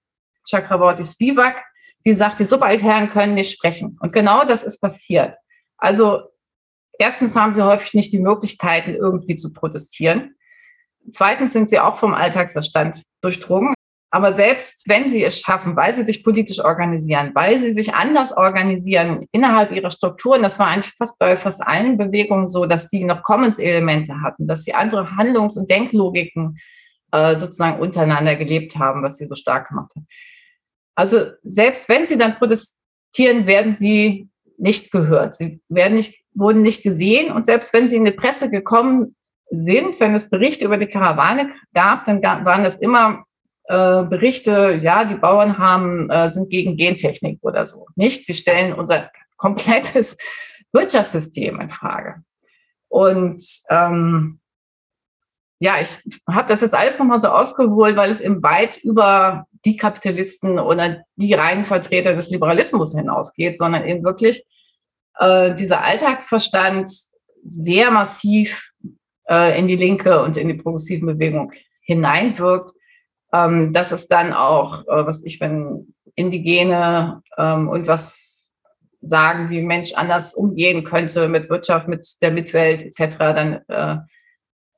Chakraborty Spivak, die sagt, die Subaltherren können nicht sprechen. Und genau das ist passiert. Also erstens haben sie häufig nicht die Möglichkeiten, irgendwie zu protestieren. Zweitens sind sie auch vom Alltagsverstand durchdrungen. Aber selbst wenn sie es schaffen, weil sie sich politisch organisieren, weil sie sich anders organisieren innerhalb ihrer Strukturen, das war eigentlich fast bei fast allen Bewegungen so, dass sie noch Commons-Elemente hatten, dass sie andere Handlungs- und Denklogiken äh, sozusagen untereinander gelebt haben, was sie so stark gemacht hat. Also selbst wenn sie dann protestieren, werden sie nicht gehört. Sie werden nicht, wurden nicht gesehen. Und selbst wenn sie in die Presse gekommen sind, wenn es Berichte über die Karawane gab, dann waren das immer äh, Berichte, ja, die Bauern haben, äh, sind gegen Gentechnik oder so. Nicht, sie stellen unser komplettes Wirtschaftssystem in Frage. Und ähm, ja, ich habe das jetzt alles nochmal so ausgeholt, weil es eben weit über die Kapitalisten oder die reinen Vertreter des Liberalismus hinausgeht, sondern eben wirklich äh, dieser Alltagsverstand sehr massiv äh, in die linke und in die progressive Bewegung hineinwirkt ähm, dass es dann auch, äh, was ich, wenn Indigene ähm, und was sagen, wie Mensch anders umgehen könnte mit Wirtschaft, mit der Mitwelt etc., dann äh,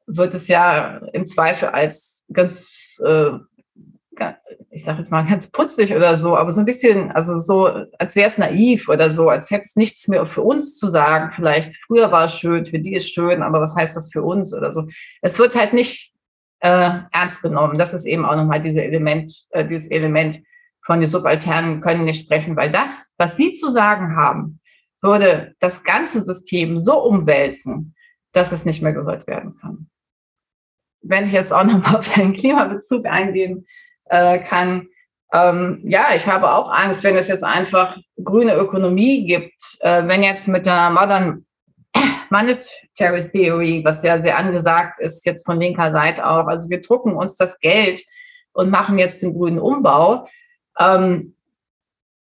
wird es ja im Zweifel als ganz, äh, ich sage jetzt mal ganz putzig oder so, aber so ein bisschen, also so, als wäre es naiv oder so, als hätte es nichts mehr für uns zu sagen. Vielleicht früher war es schön, für die ist schön, aber was heißt das für uns oder so? Es wird halt nicht äh, ernst genommen. Das ist eben auch nochmal diese Element, äh, dieses Element von den Subalternen können nicht sprechen, weil das, was sie zu sagen haben, würde das ganze System so umwälzen, dass es nicht mehr gehört werden kann. Wenn ich jetzt auch nochmal auf den Klimabezug eingehen äh, kann, ähm, ja, ich habe auch Angst, wenn es jetzt einfach grüne Ökonomie gibt, äh, wenn jetzt mit der Modern Monetary Theory, was ja sehr angesagt ist, jetzt von linker Seite auch. Also wir drucken uns das Geld und machen jetzt den grünen Umbau. Ähm,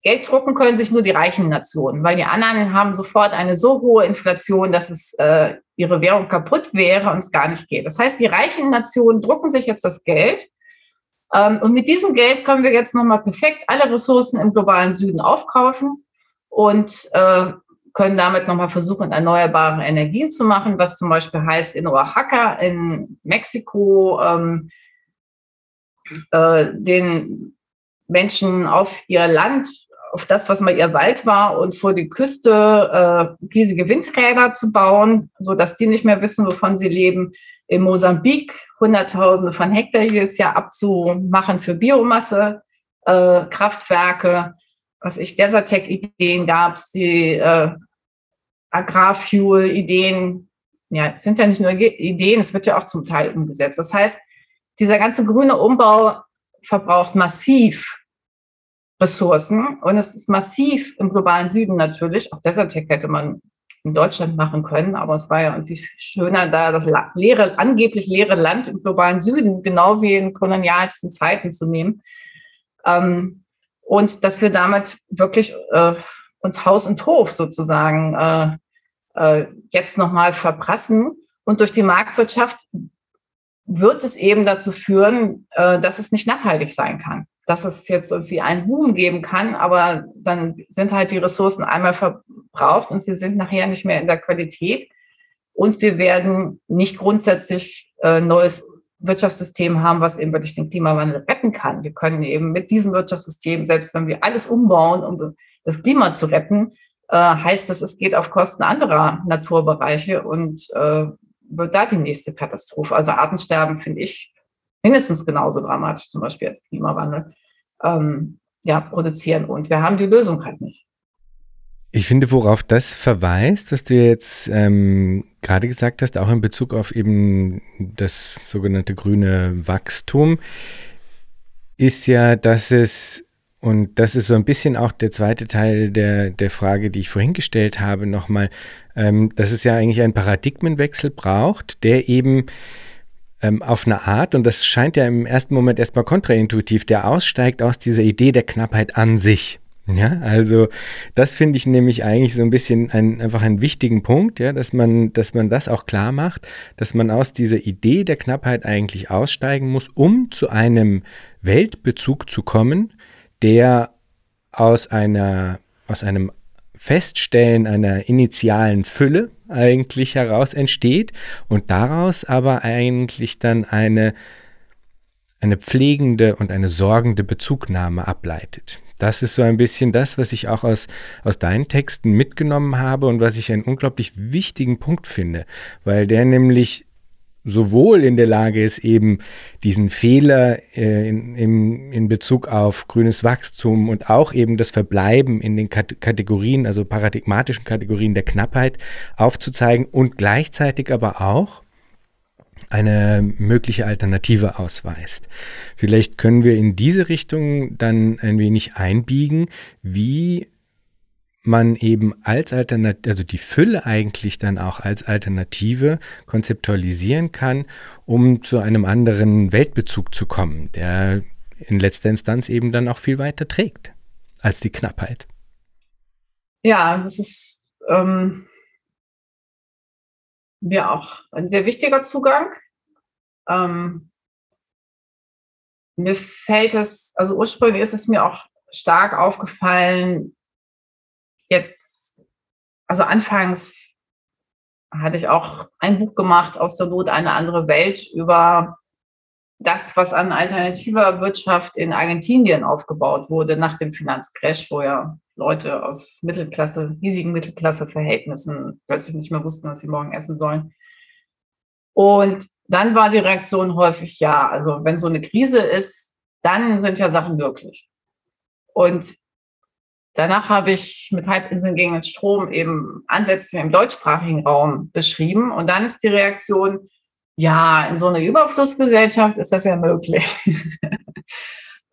Geld drucken können sich nur die reichen Nationen, weil die anderen haben sofort eine so hohe Inflation, dass es äh, ihre Währung kaputt wäre und es gar nicht geht. Das heißt, die reichen Nationen drucken sich jetzt das Geld. Ähm, und mit diesem Geld können wir jetzt nochmal perfekt alle Ressourcen im globalen Süden aufkaufen und äh, können damit nochmal versuchen, erneuerbare Energien zu machen, was zum Beispiel heißt, in Oaxaca, in Mexiko, ähm, äh, den Menschen auf ihr Land auf das, was mal ihr Wald war und vor die Küste äh, riesige Windräder zu bauen, so dass die nicht mehr wissen, wovon sie leben. In Mosambik Hunderttausende von Hektar jedes Jahr abzumachen für Biomasse, äh, Kraftwerke, was ich Desertec-Ideen gab es, die äh, Agrarfuel-Ideen. Ja, es sind ja nicht nur Ideen, es wird ja auch zum Teil umgesetzt. Das heißt, dieser ganze grüne Umbau verbraucht massiv Ressourcen und es ist massiv im globalen Süden natürlich. Auch Desertec hätte man in Deutschland machen können, aber es war ja irgendwie schöner, da das leere, angeblich leere Land im globalen Süden, genau wie in kolonialsten Zeiten zu nehmen. Ähm, und dass wir damit wirklich äh, uns Haus und Hof sozusagen äh, äh, jetzt nochmal verprassen. Und durch die Marktwirtschaft wird es eben dazu führen, äh, dass es nicht nachhaltig sein kann dass es jetzt irgendwie einen Boom geben kann, aber dann sind halt die Ressourcen einmal verbraucht und sie sind nachher nicht mehr in der Qualität. Und wir werden nicht grundsätzlich äh, neues Wirtschaftssystem haben, was eben wirklich den Klimawandel retten kann. Wir können eben mit diesem Wirtschaftssystem, selbst wenn wir alles umbauen, um das Klima zu retten, äh, heißt das, es geht auf Kosten anderer Naturbereiche und äh, wird da die nächste Katastrophe. Also Artensterben finde ich mindestens genauso dramatisch zum Beispiel als Klimawandel ähm, ja, produzieren. Und wir haben die Lösung halt nicht. Ich finde, worauf das verweist, was du jetzt ähm, gerade gesagt hast, auch in Bezug auf eben das sogenannte grüne Wachstum, ist ja, dass es, und das ist so ein bisschen auch der zweite Teil der, der Frage, die ich vorhin gestellt habe, nochmal, ähm, dass es ja eigentlich einen Paradigmenwechsel braucht, der eben ähm, auf eine Art, und das scheint ja im ersten Moment erstmal kontraintuitiv, der aussteigt aus dieser Idee der Knappheit an sich. Ja, also das finde ich nämlich eigentlich so ein bisschen ein, einfach einen wichtigen Punkt, ja, dass man, dass man das auch klar macht, dass man aus dieser Idee der Knappheit eigentlich aussteigen muss, um zu einem Weltbezug zu kommen, der aus einer, aus einem Feststellen einer initialen Fülle eigentlich heraus entsteht und daraus aber eigentlich dann eine, eine pflegende und eine sorgende Bezugnahme ableitet. Das ist so ein bisschen das, was ich auch aus, aus deinen Texten mitgenommen habe und was ich einen unglaublich wichtigen Punkt finde, weil der nämlich sowohl in der Lage ist, eben diesen Fehler äh, in, in, in Bezug auf grünes Wachstum und auch eben das Verbleiben in den Kat Kategorien, also paradigmatischen Kategorien der Knappheit aufzuzeigen und gleichzeitig aber auch eine mögliche Alternative ausweist. Vielleicht können wir in diese Richtung dann ein wenig einbiegen, wie man eben als Alternative, also die Fülle eigentlich dann auch als Alternative konzeptualisieren kann, um zu einem anderen Weltbezug zu kommen, der in letzter Instanz eben dann auch viel weiter trägt als die Knappheit. Ja, das ist ähm, mir auch ein sehr wichtiger Zugang. Ähm, mir fällt es, also ursprünglich ist es mir auch stark aufgefallen, jetzt, also anfangs hatte ich auch ein Buch gemacht, aus der Not eine andere Welt, über das, was an alternativer Wirtschaft in Argentinien aufgebaut wurde nach dem Finanzcrash, wo ja Leute aus Mittelklasse, riesigen Mittelklasseverhältnissen plötzlich nicht mehr wussten, was sie morgen essen sollen. Und dann war die Reaktion häufig ja, also wenn so eine Krise ist, dann sind ja Sachen möglich. Und Danach habe ich mit Halbinseln gegen den Strom eben Ansätze im deutschsprachigen Raum beschrieben. Und dann ist die Reaktion, ja, in so einer Überflussgesellschaft ist das ja möglich.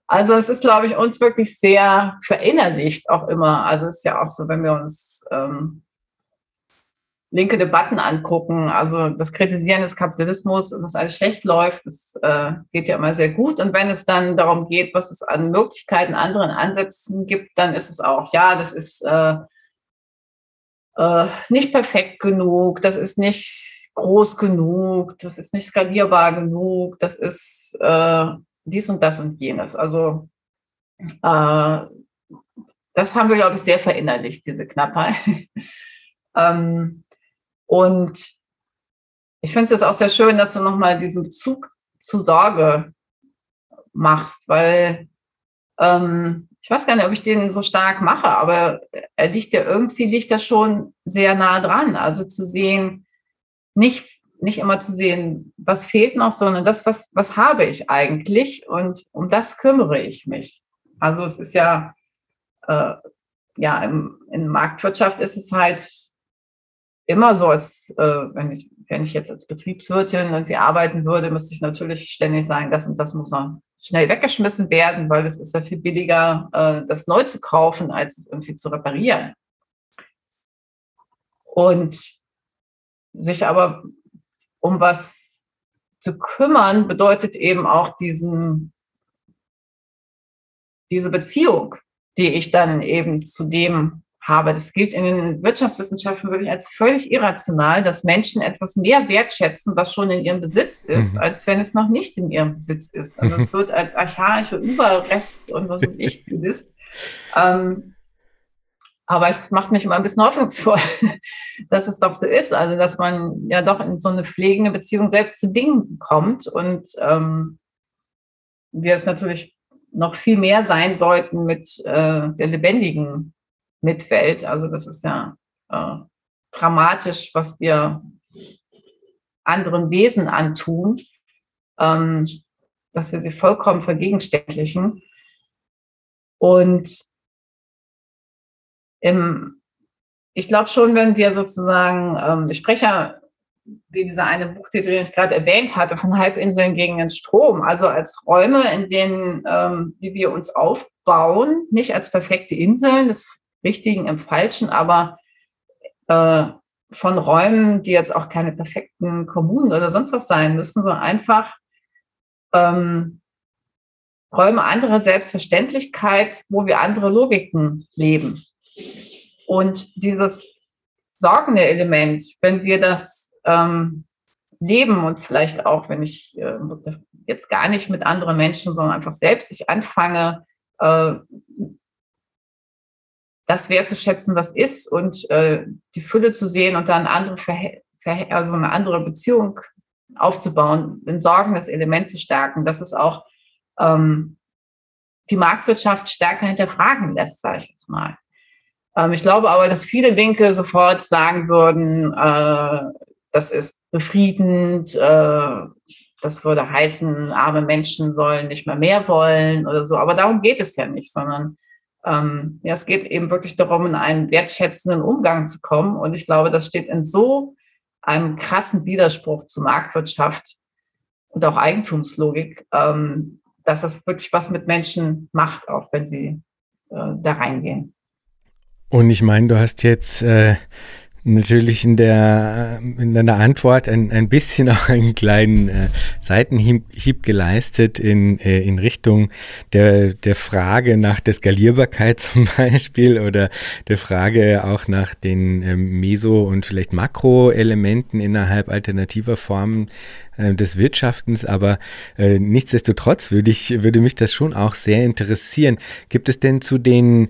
also es ist, glaube ich, uns wirklich sehr verinnerlicht auch immer. Also es ist ja auch so, wenn wir uns ähm, linke Debatten angucken, also das Kritisieren des Kapitalismus was alles schlecht läuft, das äh, geht ja immer sehr gut. Und wenn es dann darum geht, was es an Möglichkeiten, anderen Ansätzen gibt, dann ist es auch, ja, das ist äh, äh, nicht perfekt genug, das ist nicht nicht groß genug, das ist nicht skalierbar genug, das ist äh, dies und das und jenes. Also äh, das haben wir, glaube ich, sehr verinnerlicht, diese Knappheit. ähm, und ich finde es jetzt auch sehr schön, dass du nochmal diesen Bezug zu Sorge machst, weil ähm, ich weiß gar nicht, ob ich den so stark mache, aber er liegt ja irgendwie liegt da schon sehr nah dran. Also zu sehen, nicht, nicht immer zu sehen, was fehlt noch, sondern das, was, was habe ich eigentlich und um das kümmere ich mich. Also es ist ja, äh, ja, im, in Marktwirtschaft ist es halt immer so, als äh, wenn ich, wenn ich jetzt als Betriebswirtin irgendwie arbeiten würde, müsste ich natürlich ständig sagen, das und das muss noch schnell weggeschmissen werden, weil es ist ja viel billiger, äh, das neu zu kaufen, als es irgendwie zu reparieren. Und sich aber um was zu kümmern, bedeutet eben auch diesen, diese Beziehung, die ich dann eben zu dem habe. Das gilt in den Wirtschaftswissenschaften wirklich als völlig irrational, dass Menschen etwas mehr wertschätzen, was schon in ihrem Besitz ist, mhm. als wenn es noch nicht in ihrem Besitz ist. Also es wird als archaische Überrest und was weiß ich gelistet. Ähm, aber es macht mich immer ein bisschen hoffnungsvoll, dass es doch so ist. Also, dass man ja doch in so eine pflegende Beziehung selbst zu Dingen kommt und ähm, wir es natürlich noch viel mehr sein sollten mit äh, der lebendigen Mitwelt. Also das ist ja äh, dramatisch, was wir anderen Wesen antun, ähm, dass wir sie vollkommen vergegenständlichen. Und im, ich glaube schon, wenn wir sozusagen, ähm, ich spreche ja, wie dieser eine Buchtitel, den ich gerade erwähnt hatte, von Halbinseln gegen den Strom, also als Räume, in denen, ähm, die wir uns aufbauen, nicht als perfekte Inseln, das Richtigen im Falschen, aber äh, von Räumen, die jetzt auch keine perfekten Kommunen oder sonst was sein müssen, sondern einfach ähm, Räume anderer Selbstverständlichkeit, wo wir andere Logiken leben. Und dieses sorgende Element, wenn wir das ähm, leben und vielleicht auch, wenn ich äh, jetzt gar nicht mit anderen Menschen, sondern einfach selbst ich anfange, äh, das wertzuschätzen, was ist und äh, die Fülle zu sehen und dann andere also eine andere Beziehung aufzubauen, ein sorgendes Element zu stärken, dass es auch ähm, die Marktwirtschaft stärker hinterfragen lässt, sage ich jetzt mal. Ähm, ich glaube aber, dass viele Linke sofort sagen würden, äh, das ist befriedend, äh, das würde heißen, arme Menschen sollen nicht mehr mehr wollen oder so. Aber darum geht es ja nicht, sondern ähm, ja, es geht eben wirklich darum, in einen wertschätzenden Umgang zu kommen. Und ich glaube, das steht in so einem krassen Widerspruch zu Marktwirtschaft und auch Eigentumslogik, ähm, dass das wirklich was mit Menschen macht, auch wenn sie äh, da reingehen. Und ich meine, du hast jetzt äh, natürlich in der in deiner Antwort ein, ein bisschen auch einen kleinen äh, Seitenhieb geleistet in, äh, in Richtung der, der Frage nach der Skalierbarkeit zum Beispiel oder der Frage auch nach den ähm, Meso- und vielleicht Makroelementen innerhalb alternativer Formen äh, des Wirtschaftens, aber äh, nichtsdestotrotz würde ich, würde mich das schon auch sehr interessieren. Gibt es denn zu den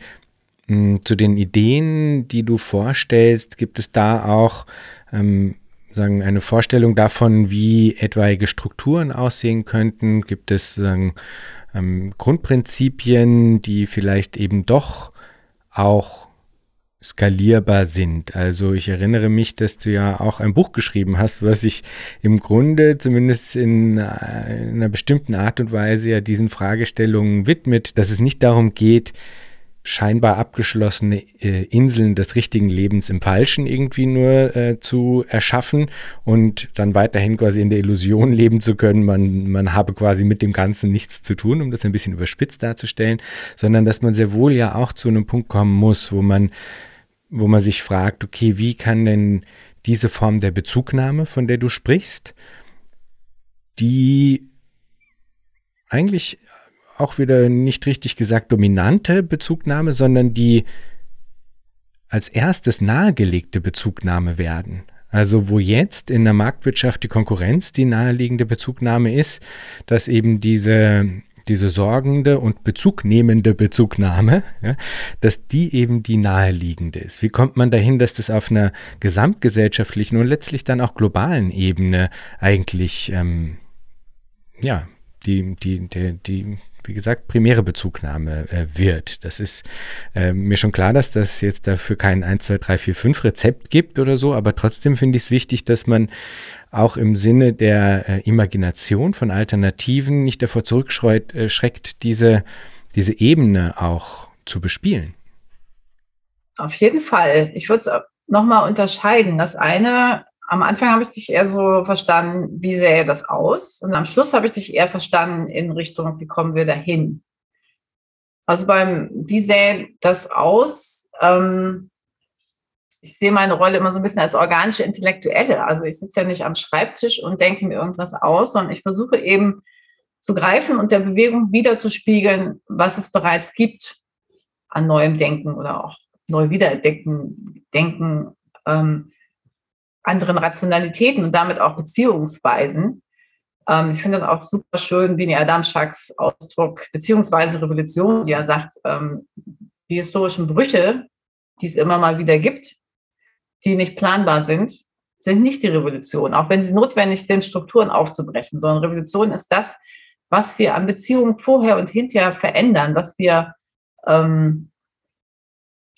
zu den Ideen, die du vorstellst, gibt es da auch ähm, sagen, eine Vorstellung davon, wie etwaige Strukturen aussehen könnten? Gibt es sagen, ähm, Grundprinzipien, die vielleicht eben doch auch skalierbar sind. Also ich erinnere mich, dass du ja auch ein Buch geschrieben hast, was sich im Grunde zumindest in, äh, in einer bestimmten Art und Weise ja diesen Fragestellungen widmet, dass es nicht darum geht, scheinbar abgeschlossene äh, Inseln des richtigen Lebens im Falschen irgendwie nur äh, zu erschaffen und dann weiterhin quasi in der Illusion leben zu können, man, man habe quasi mit dem Ganzen nichts zu tun, um das ein bisschen überspitzt darzustellen, sondern dass man sehr wohl ja auch zu einem Punkt kommen muss, wo man, wo man sich fragt, okay, wie kann denn diese Form der Bezugnahme, von der du sprichst, die eigentlich auch wieder nicht richtig gesagt dominante Bezugnahme, sondern die als erstes nahegelegte Bezugnahme werden. Also wo jetzt in der Marktwirtschaft die Konkurrenz die naheliegende Bezugnahme ist, dass eben diese diese sorgende und bezugnehmende Bezugnahme, ja, dass die eben die naheliegende ist. Wie kommt man dahin, dass das auf einer gesamtgesellschaftlichen und letztlich dann auch globalen Ebene eigentlich, ähm, ja, die, die, die, die, wie gesagt, primäre Bezugnahme äh, wird. Das ist äh, mir schon klar, dass das jetzt dafür kein 1, 2, 3, 4, 5 Rezept gibt oder so, aber trotzdem finde ich es wichtig, dass man auch im Sinne der äh, Imagination von Alternativen nicht davor zurückschreckt, äh, diese, diese Ebene auch zu bespielen. Auf jeden Fall. Ich würde es nochmal unterscheiden. Das eine, am Anfang habe ich dich eher so verstanden, wie sähe das aus? Und am Schluss habe ich dich eher verstanden in Richtung, wie kommen wir dahin? Also beim, wie sähe das aus? Ähm, ich sehe meine Rolle immer so ein bisschen als organische Intellektuelle. Also ich sitze ja nicht am Schreibtisch und denke mir irgendwas aus, sondern ich versuche eben zu greifen und der Bewegung wiederzuspiegeln, was es bereits gibt an neuem Denken oder auch neu wiederentdecken, Denken, ähm, anderen Rationalitäten und damit auch Beziehungsweisen. Ähm, ich finde das auch super schön, wie Adam Schacks Ausdruck Beziehungsweise Revolution, die er sagt, ähm, die historischen Brüche, die es immer mal wieder gibt, die nicht planbar sind, sind nicht die Revolution, auch wenn sie notwendig sind, Strukturen aufzubrechen, sondern Revolution ist das, was wir an Beziehungen vorher und hinterher verändern, was wir, ähm,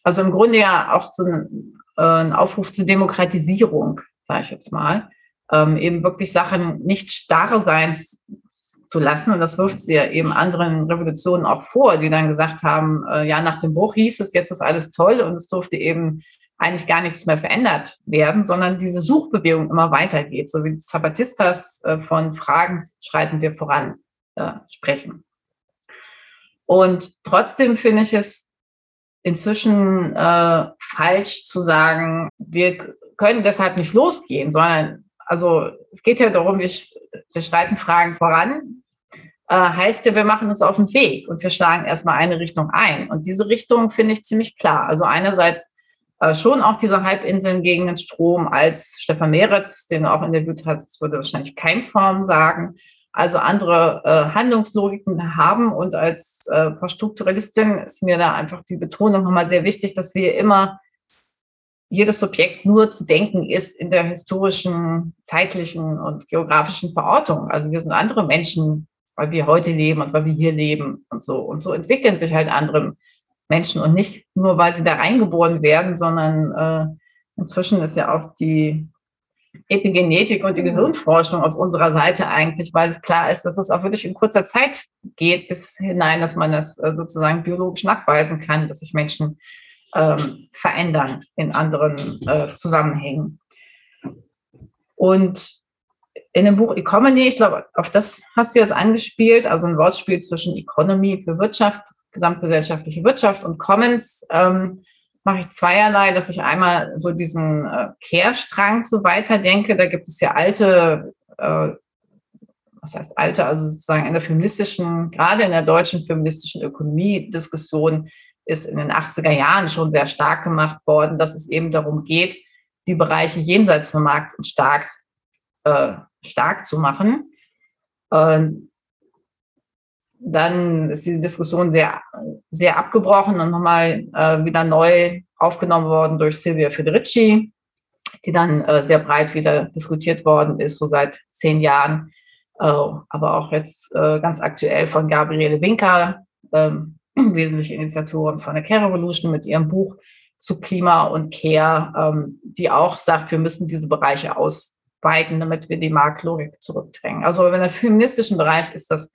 also im Grunde ja auch so ein, äh, ein Aufruf zur Demokratisierung, sage ich jetzt mal, ähm, eben wirklich Sachen nicht starr sein zu lassen. Und das wirft sie ja eben anderen Revolutionen auch vor, die dann gesagt haben, äh, ja, nach dem Bruch hieß es, jetzt ist alles toll und es durfte eben eigentlich gar nichts mehr verändert werden, sondern diese Suchbewegung immer weitergeht, so wie Zapatistas äh, von Fragen schreiten wir voran äh, sprechen. Und trotzdem finde ich es inzwischen äh, falsch zu sagen, wir können deshalb nicht losgehen, sondern also es geht ja darum, wir, wir schreiten Fragen voran, äh, heißt ja, wir machen uns auf den Weg und wir schlagen erstmal eine Richtung ein. Und diese Richtung finde ich ziemlich klar. Also einerseits äh, schon auch diese Halbinseln gegen den Strom, als Stefan Meretz, den du auch interviewt hast, würde wahrscheinlich Keimform sagen, also andere äh, Handlungslogiken haben. Und als äh, Strukturalistin ist mir da einfach die Betonung nochmal sehr wichtig, dass wir immer jedes Subjekt nur zu denken ist in der historischen, zeitlichen und geografischen Verortung. Also wir sind andere Menschen, weil wir heute leben und weil wir hier leben und so. Und so entwickeln sich halt andere Menschen und nicht nur, weil sie da reingeboren werden, sondern äh, inzwischen ist ja auch die Epigenetik und die Gehirnforschung auf unserer Seite eigentlich, weil es klar ist, dass es auch wirklich in kurzer Zeit geht bis hinein, dass man das äh, sozusagen biologisch nachweisen kann, dass sich Menschen ähm, verändern in anderen äh, Zusammenhängen. Und in dem Buch Economy, ich glaube, auf das hast du jetzt angespielt, also ein Wortspiel zwischen Economy für Wirtschaft gesamtgesellschaftliche Wirtschaft und Commons ähm, mache ich zweierlei, dass ich einmal so diesen äh, Kehrstrang so weiterdenke. Da gibt es ja alte, äh, was heißt alte, also sozusagen in der feministischen, gerade in der deutschen feministischen Ökonomie-Diskussion ist in den 80er Jahren schon sehr stark gemacht worden, dass es eben darum geht, die Bereiche jenseits vom Markt stark, äh, stark zu machen. Ähm, dann ist die Diskussion sehr, sehr abgebrochen und nochmal äh, wieder neu aufgenommen worden durch Silvia Federici, die dann äh, sehr breit wieder diskutiert worden ist, so seit zehn Jahren. Äh, aber auch jetzt äh, ganz aktuell von Gabriele Winker, ähm, wesentliche Initiatorin von der Care Revolution mit ihrem Buch zu Klima und Care, ähm, die auch sagt, wir müssen diese Bereiche ausweiten, damit wir die Marktlogik zurückdrängen. Also in der feministischen Bereich ist das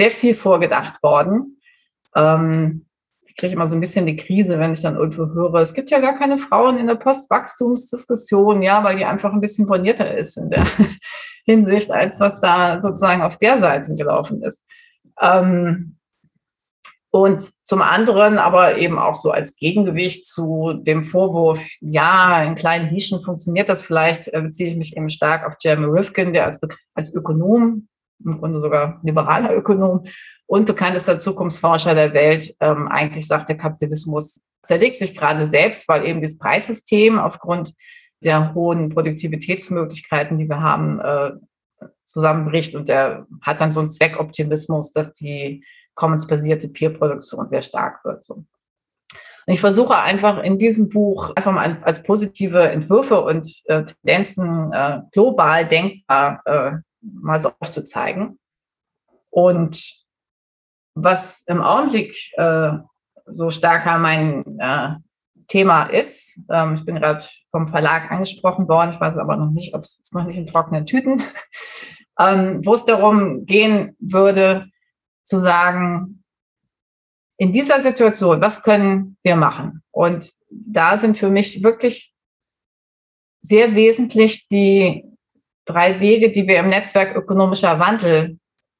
sehr viel vorgedacht worden. Ähm, ich kriege immer so ein bisschen die Krise, wenn ich dann irgendwo höre, es gibt ja gar keine Frauen in der Postwachstumsdiskussion, ja, weil die einfach ein bisschen bornierter ist in der Hinsicht, als was da sozusagen auf der Seite gelaufen ist. Ähm, und zum anderen aber eben auch so als Gegengewicht zu dem Vorwurf, ja, in kleinen Nischen funktioniert das vielleicht, äh, beziehe ich mich eben stark auf Jeremy Rifkin, der als, als Ökonom im Grunde sogar liberaler Ökonom und bekanntester Zukunftsforscher der Welt, ähm, eigentlich sagt, der Kapitalismus zerlegt sich gerade selbst, weil eben das Preissystem aufgrund sehr hohen Produktivitätsmöglichkeiten, die wir haben, äh, zusammenbricht. Und er hat dann so einen Zweckoptimismus, dass die commons-basierte Peer-Produktion sehr stark wird. So. Und ich versuche einfach in diesem Buch einfach mal als positive Entwürfe und äh, Tendenzen äh, global denkbar äh, mal so aufzuzeigen. Und was im Augenblick äh, so stärker mein äh, Thema ist, ähm, ich bin gerade vom Verlag angesprochen worden, ich weiß aber noch nicht, ob es noch nicht in trockenen Tüten, ähm, wo es darum gehen würde, zu sagen, in dieser Situation, was können wir machen? Und da sind für mich wirklich sehr wesentlich die drei Wege, die wir im Netzwerk ökonomischer Wandel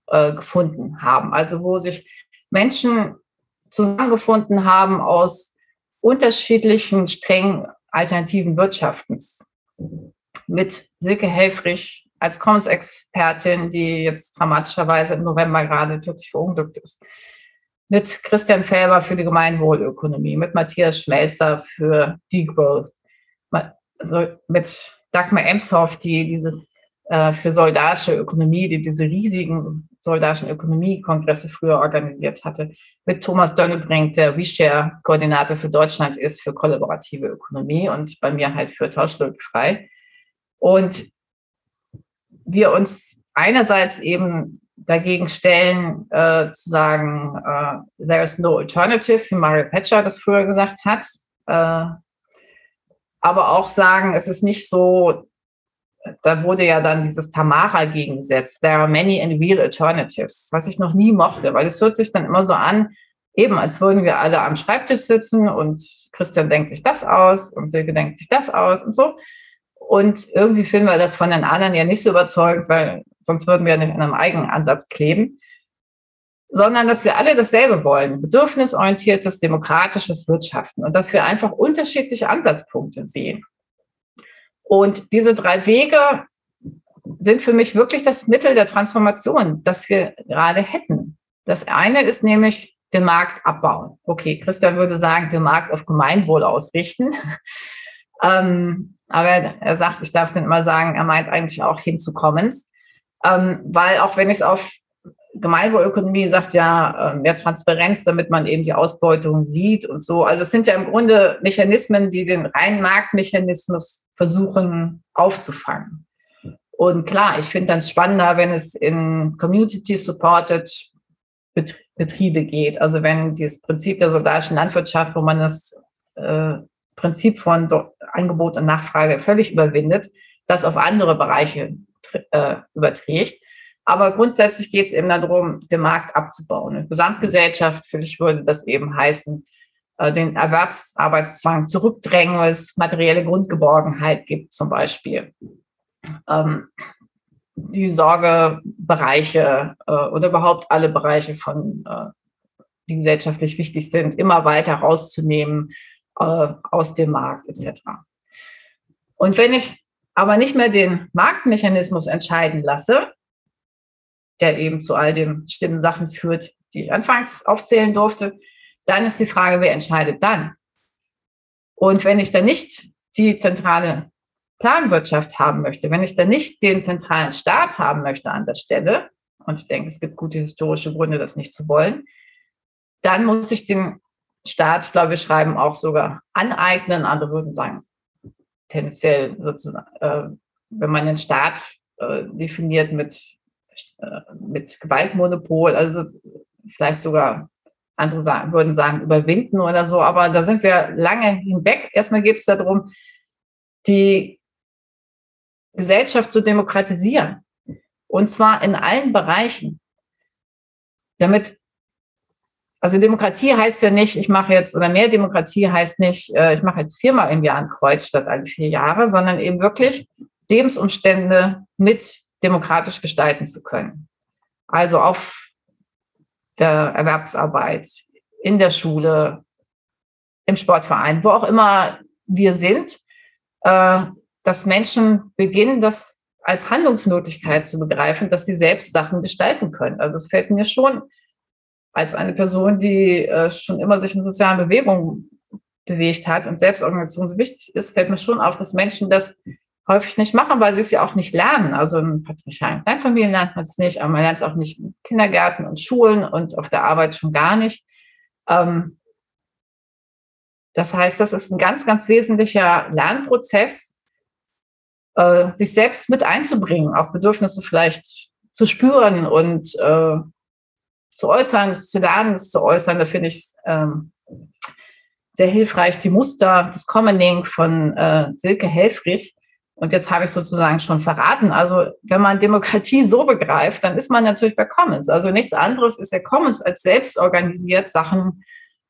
äh, gefunden haben. Also wo sich Menschen zusammengefunden haben aus unterschiedlichen strengen alternativen Wirtschaftens. Mit Silke Helfrich als Commons-Expertin, die jetzt dramatischerweise im November gerade tödlich verunglückt ist. Mit Christian Felber für die Gemeinwohlökonomie, mit Matthias Schmelzer für Degrowth, also mit Dagmar Emshoff, die diese äh, für solidarische Ökonomie, die diese riesigen solidarischen Ökonomiekongresse früher organisiert hatte, mit Thomas Dönnebrink, der WeShare-Koordinator für Deutschland ist für kollaborative Ökonomie und bei mir halt für Tauschlöhnfrei. Und wir uns einerseits eben dagegen stellen, äh, zu sagen, äh, there is no alternative, wie Mario Thatcher das früher gesagt hat, äh, aber auch sagen, es ist nicht so, da wurde ja dann dieses Tamara gegengesetzt, there are many and real alternatives, was ich noch nie mochte, weil es hört sich dann immer so an, eben als würden wir alle am Schreibtisch sitzen und Christian denkt sich das aus und Silke denkt sich das aus und so. Und irgendwie finden wir das von den anderen ja nicht so überzeugend, weil sonst würden wir nicht in einem eigenen Ansatz kleben, sondern dass wir alle dasselbe wollen, bedürfnisorientiertes, demokratisches Wirtschaften und dass wir einfach unterschiedliche Ansatzpunkte sehen. Und diese drei Wege sind für mich wirklich das Mittel der Transformation, das wir gerade hätten. Das eine ist nämlich den Markt abbauen. Okay, Christian würde sagen, den Markt auf Gemeinwohl ausrichten. ähm, aber er, sagt, ich darf dann immer sagen, er meint eigentlich auch hinzukommen. Ähm, weil auch wenn ich es auf Gemeinwohlökonomie sagt, ja, äh, mehr Transparenz, damit man eben die Ausbeutung sieht und so. Also es sind ja im Grunde Mechanismen, die den reinen Marktmechanismus versuchen aufzufangen. Und klar, ich finde dann spannender, wenn es in Community-supported Betriebe geht. Also wenn dieses Prinzip der solidarischen Landwirtschaft, wo man das äh, Prinzip von so Angebot und Nachfrage völlig überwindet, das auf andere Bereiche äh, überträgt. Aber grundsätzlich geht es eben darum, den Markt abzubauen. In Gesamtgesellschaft, ich würde das eben heißen, äh, den Erwerbsarbeitszwang zurückdrängen, weil es materielle Grundgeborgenheit gibt zum Beispiel. Ähm, die Sorgebereiche äh, oder überhaupt alle Bereiche von, äh, die gesellschaftlich wichtig sind, immer weiter rauszunehmen aus dem Markt etc. Und wenn ich aber nicht mehr den Marktmechanismus entscheiden lasse, der eben zu all den stimmen Sachen führt, die ich anfangs aufzählen durfte, dann ist die Frage, wer entscheidet dann? Und wenn ich dann nicht die zentrale Planwirtschaft haben möchte, wenn ich dann nicht den zentralen Staat haben möchte an der Stelle, und ich denke, es gibt gute historische Gründe, das nicht zu wollen, dann muss ich den Staat, ich glaube, wir schreiben auch sogar aneignen. Andere würden sagen, tendenziell, äh, wenn man den Staat äh, definiert mit, mit Gewaltmonopol, also vielleicht sogar andere sagen, würden sagen, überwinden oder so, aber da sind wir lange hinweg. Erstmal geht es darum, die Gesellschaft zu demokratisieren. Und zwar in allen Bereichen. Damit, also Demokratie heißt ja nicht, ich mache jetzt, oder mehr Demokratie heißt nicht, äh, ich mache jetzt viermal im Jahr ein Kreuz statt alle vier Jahre, sondern eben wirklich Lebensumstände mit demokratisch gestalten zu können. Also auf der Erwerbsarbeit, in der Schule, im Sportverein, wo auch immer wir sind, äh, dass Menschen beginnen, das als Handlungsmöglichkeit zu begreifen, dass sie selbst Sachen gestalten können. Also es fällt mir schon als eine Person, die äh, schon immer sich in sozialen Bewegungen bewegt hat und Selbstorganisation so wichtig ist, fällt mir schon auf, dass Menschen das häufig nicht machen, weil sie es ja auch nicht lernen. Also in patriarchalen Kleinfamilien lernt man es nicht, aber man lernt es auch nicht in Kindergärten und Schulen und auf der Arbeit schon gar nicht. Ähm, das heißt, das ist ein ganz, ganz wesentlicher Lernprozess, äh, sich selbst mit einzubringen, auch Bedürfnisse vielleicht zu spüren und äh, zu äußern, zu lernen, es zu äußern. Da finde ich es ähm, sehr hilfreich, die Muster des Commoning von äh, Silke Helfrich. Und jetzt habe ich sozusagen schon verraten. Also wenn man Demokratie so begreift, dann ist man natürlich bei Commons. Also nichts anderes ist ja Commons als selbst organisiert Sachen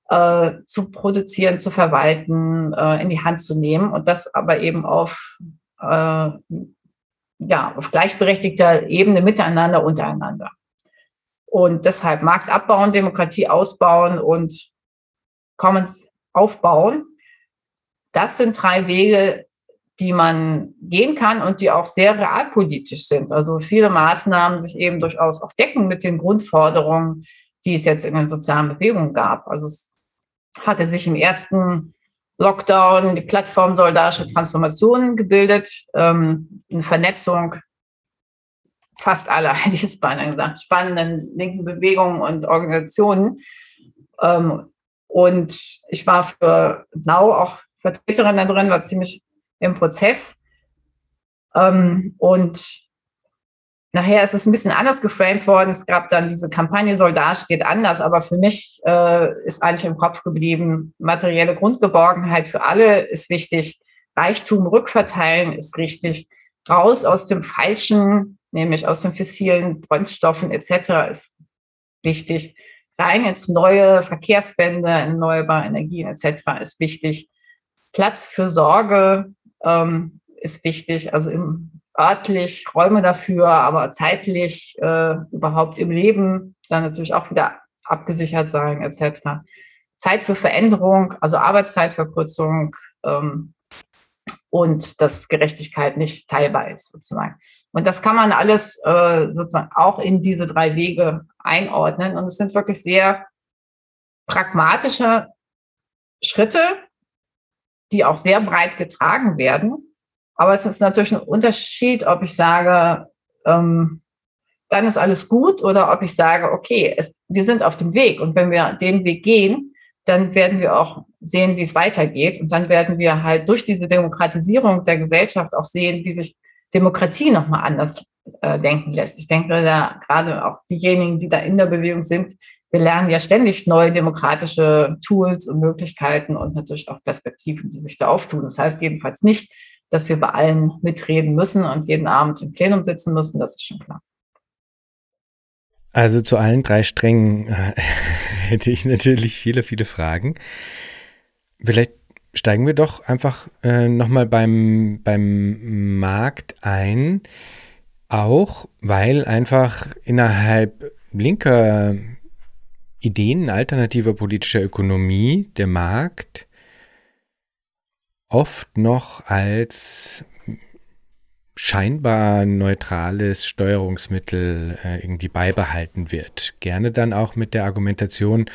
äh, zu produzieren, zu verwalten, äh, in die Hand zu nehmen und das aber eben auf äh, ja, auf gleichberechtigter Ebene miteinander, untereinander. Und deshalb Markt abbauen, Demokratie ausbauen und Commons aufbauen. Das sind drei Wege, die man gehen kann und die auch sehr realpolitisch sind. Also viele Maßnahmen sich eben durchaus auch decken mit den Grundforderungen, die es jetzt in den sozialen Bewegungen gab. Also es hatte sich im ersten Lockdown die Plattform Solidarische Transformation gebildet, ähm, eine Vernetzung fast aller, hätte ich es beinahe gesagt, spannenden linken Bewegungen und Organisationen. Ähm, und ich war für Now auch Vertreterin da drin, war ziemlich im Prozess. Ähm, und Nachher ist es ein bisschen anders geframed worden. Es gab dann diese Kampagne Soldat geht anders, aber für mich äh, ist eigentlich im Kopf geblieben, materielle Grundgeborgenheit für alle ist wichtig, Reichtum rückverteilen ist richtig, raus aus dem Falschen, nämlich aus den fossilen Brennstoffen etc. ist wichtig, rein ins neue Verkehrswende, erneuerbare Energien etc. ist wichtig, Platz für Sorge ähm, ist wichtig, also im örtlich Räume dafür, aber zeitlich äh, überhaupt im Leben dann natürlich auch wieder abgesichert sein etc. Zeit für Veränderung, also Arbeitszeitverkürzung ähm, und dass Gerechtigkeit nicht teilbar ist sozusagen. Und das kann man alles äh, sozusagen auch in diese drei Wege einordnen. Und es sind wirklich sehr pragmatische Schritte, die auch sehr breit getragen werden. Aber es ist natürlich ein Unterschied, ob ich sage, ähm, dann ist alles gut oder ob ich sage, okay, es, wir sind auf dem Weg und wenn wir den Weg gehen, dann werden wir auch sehen, wie es weitergeht und dann werden wir halt durch diese Demokratisierung der Gesellschaft auch sehen, wie sich Demokratie nochmal anders äh, denken lässt. Ich denke da gerade auch diejenigen, die da in der Bewegung sind, wir lernen ja ständig neue demokratische Tools und Möglichkeiten und natürlich auch Perspektiven, die sich da auftun. Das heißt jedenfalls nicht, dass wir bei allen mitreden müssen und jeden Abend im Plenum sitzen müssen, das ist schon klar. Also zu allen drei Strängen äh, hätte ich natürlich viele, viele Fragen. Vielleicht steigen wir doch einfach äh, nochmal beim, beim Markt ein, auch weil einfach innerhalb linker Ideen alternativer politischer Ökonomie der Markt oft noch als scheinbar neutrales Steuerungsmittel äh, irgendwie beibehalten wird. Gerne dann auch mit der Argumentation,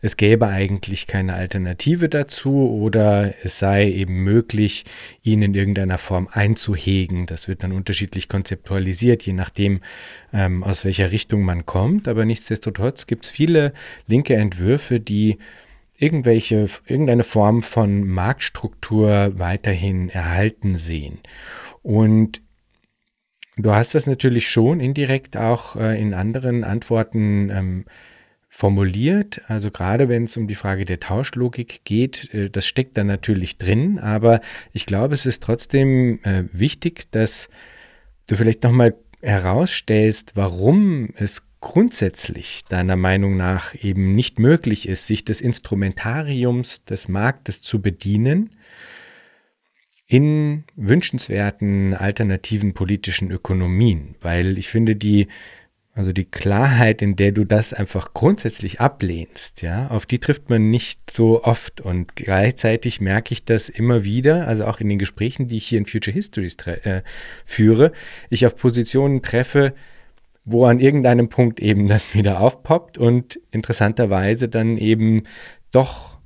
es gäbe eigentlich keine Alternative dazu oder es sei eben möglich, ihn in irgendeiner Form einzuhegen. Das wird dann unterschiedlich konzeptualisiert, je nachdem, ähm, aus welcher Richtung man kommt. Aber nichtsdestotrotz gibt es viele linke Entwürfe, die irgendwelche, irgendeine Form von Marktstruktur weiterhin erhalten sehen. Und du hast das natürlich schon indirekt auch äh, in anderen Antworten ähm, formuliert. Also gerade wenn es um die Frage der Tauschlogik geht, äh, das steckt da natürlich drin. Aber ich glaube, es ist trotzdem äh, wichtig, dass du vielleicht nochmal herausstellst, warum es grundsätzlich deiner Meinung nach eben nicht möglich ist, sich des Instrumentariums des Marktes zu bedienen in wünschenswerten alternativen politischen Ökonomien, weil ich finde die also die Klarheit, in der du das einfach grundsätzlich ablehnst, ja, auf die trifft man nicht so oft. Und gleichzeitig merke ich das immer wieder, also auch in den Gesprächen, die ich hier in Future Histories äh, führe, ich auf Positionen treffe, wo an irgendeinem Punkt eben das wieder aufpoppt und interessanterweise dann eben doch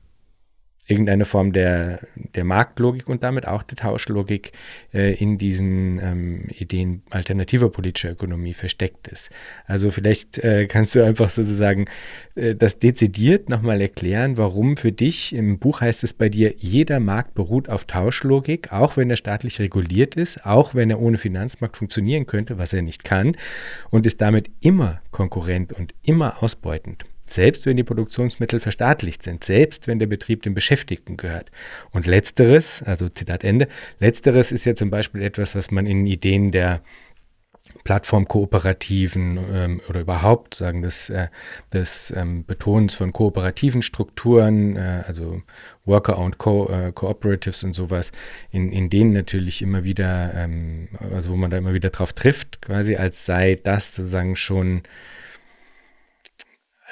irgendeine Form der, der Marktlogik und damit auch der Tauschlogik äh, in diesen ähm, Ideen alternativer politischer Ökonomie versteckt ist. Also vielleicht äh, kannst du einfach sozusagen äh, das dezidiert nochmal erklären, warum für dich, im Buch heißt es bei dir, jeder Markt beruht auf Tauschlogik, auch wenn er staatlich reguliert ist, auch wenn er ohne Finanzmarkt funktionieren könnte, was er nicht kann, und ist damit immer konkurrent und immer ausbeutend. Selbst wenn die Produktionsmittel verstaatlicht sind, selbst wenn der Betrieb den Beschäftigten gehört. Und letzteres, also Zitat Ende, letzteres ist ja zum Beispiel etwas, was man in Ideen der Plattformkooperativen ähm, oder überhaupt sagen des, äh, des ähm, Betonens von kooperativen Strukturen, äh, also Worker-owned Co äh, Cooperatives und sowas, in, in denen natürlich immer wieder, ähm, also wo man da immer wieder drauf trifft, quasi als sei das sozusagen schon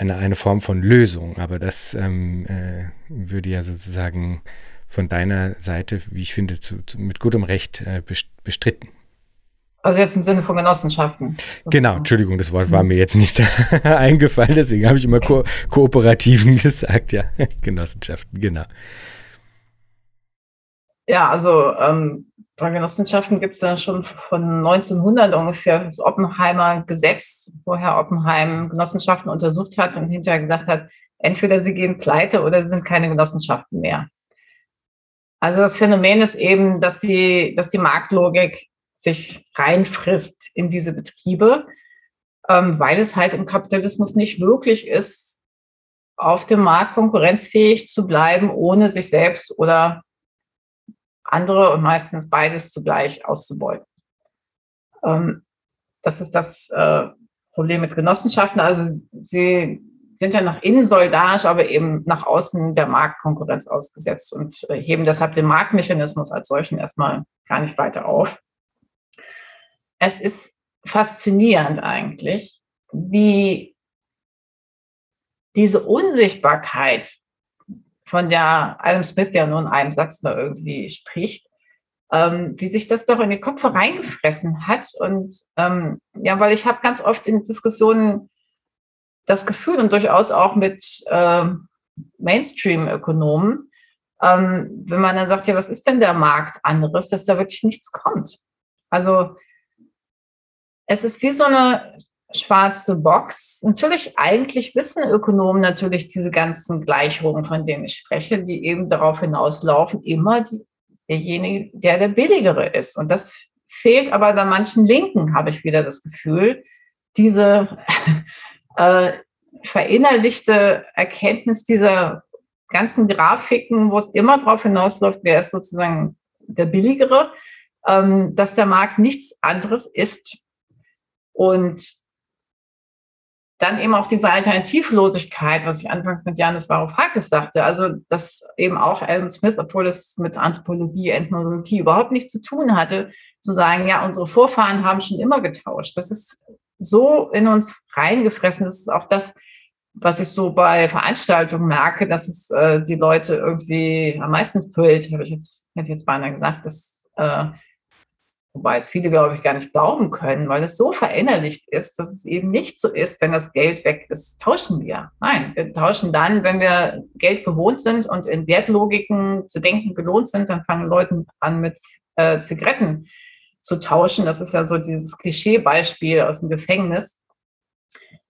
eine, eine Form von Lösung. Aber das ähm, äh, würde ja sozusagen von deiner Seite, wie ich finde, zu, zu, mit gutem Recht äh, bestritten. Also jetzt im Sinne von Genossenschaften. Genau, Entschuldigung, das Wort war mir jetzt nicht eingefallen, deswegen habe ich immer Ko Kooperativen gesagt, ja. Genossenschaften, genau. Ja, also ähm, Genossenschaften gibt es ja schon von 1900 ungefähr das Oppenheimer Gesetz, wo Herr Oppenheim Genossenschaften untersucht hat und hinterher gesagt hat, entweder sie gehen pleite oder sie sind keine Genossenschaften mehr. Also das Phänomen ist eben, dass die, dass die Marktlogik sich reinfrisst in diese Betriebe, ähm, weil es halt im Kapitalismus nicht möglich ist, auf dem Markt konkurrenzfähig zu bleiben, ohne sich selbst oder andere und meistens beides zugleich auszubeuten. Ähm, das ist das äh, Problem mit Genossenschaften. Also sie sind ja nach innen solidarisch, aber eben nach außen der Marktkonkurrenz ausgesetzt und äh, heben deshalb den Marktmechanismus als solchen erstmal gar nicht weiter auf es ist faszinierend eigentlich, wie diese Unsichtbarkeit, von der Adam Smith ja nur in einem Satz nur irgendwie spricht, ähm, wie sich das doch in die Köpfe reingefressen hat. Und ähm, ja, weil ich habe ganz oft in Diskussionen das Gefühl und durchaus auch mit äh, Mainstream-Ökonomen, ähm, wenn man dann sagt, ja, was ist denn der Markt anderes, dass da wirklich nichts kommt. Also es ist wie so eine schwarze Box. Natürlich, eigentlich wissen Ökonomen natürlich diese ganzen Gleichungen, von denen ich spreche, die eben darauf hinauslaufen, immer derjenige, der der billigere ist. Und das fehlt aber dann manchen Linken, habe ich wieder das Gefühl, diese äh, verinnerlichte Erkenntnis dieser ganzen Grafiken, wo es immer darauf hinausläuft, wer ist sozusagen der billigere, ähm, dass der Markt nichts anderes ist und dann eben auch diese Alternativlosigkeit, was ich anfangs mit Janis Varoufakis sagte, also dass eben auch Alan Smith, obwohl es mit Anthropologie, Ethnologie überhaupt nichts zu tun hatte, zu sagen, ja, unsere Vorfahren haben schon immer getauscht. Das ist so in uns reingefressen. Das ist auch das, was ich so bei Veranstaltungen merke, dass es äh, die Leute irgendwie am meisten füllt, habe ich jetzt, hätte jetzt beinahe gesagt, dass äh, Wobei es viele, glaube ich, gar nicht glauben können, weil es so verinnerlicht ist, dass es eben nicht so ist, wenn das Geld weg ist, tauschen wir. Nein, wir tauschen dann, wenn wir Geld gewohnt sind und in Wertlogiken zu denken gelohnt sind, dann fangen Leute an mit äh, Zigaretten zu tauschen. Das ist ja so dieses Klischeebeispiel aus dem Gefängnis.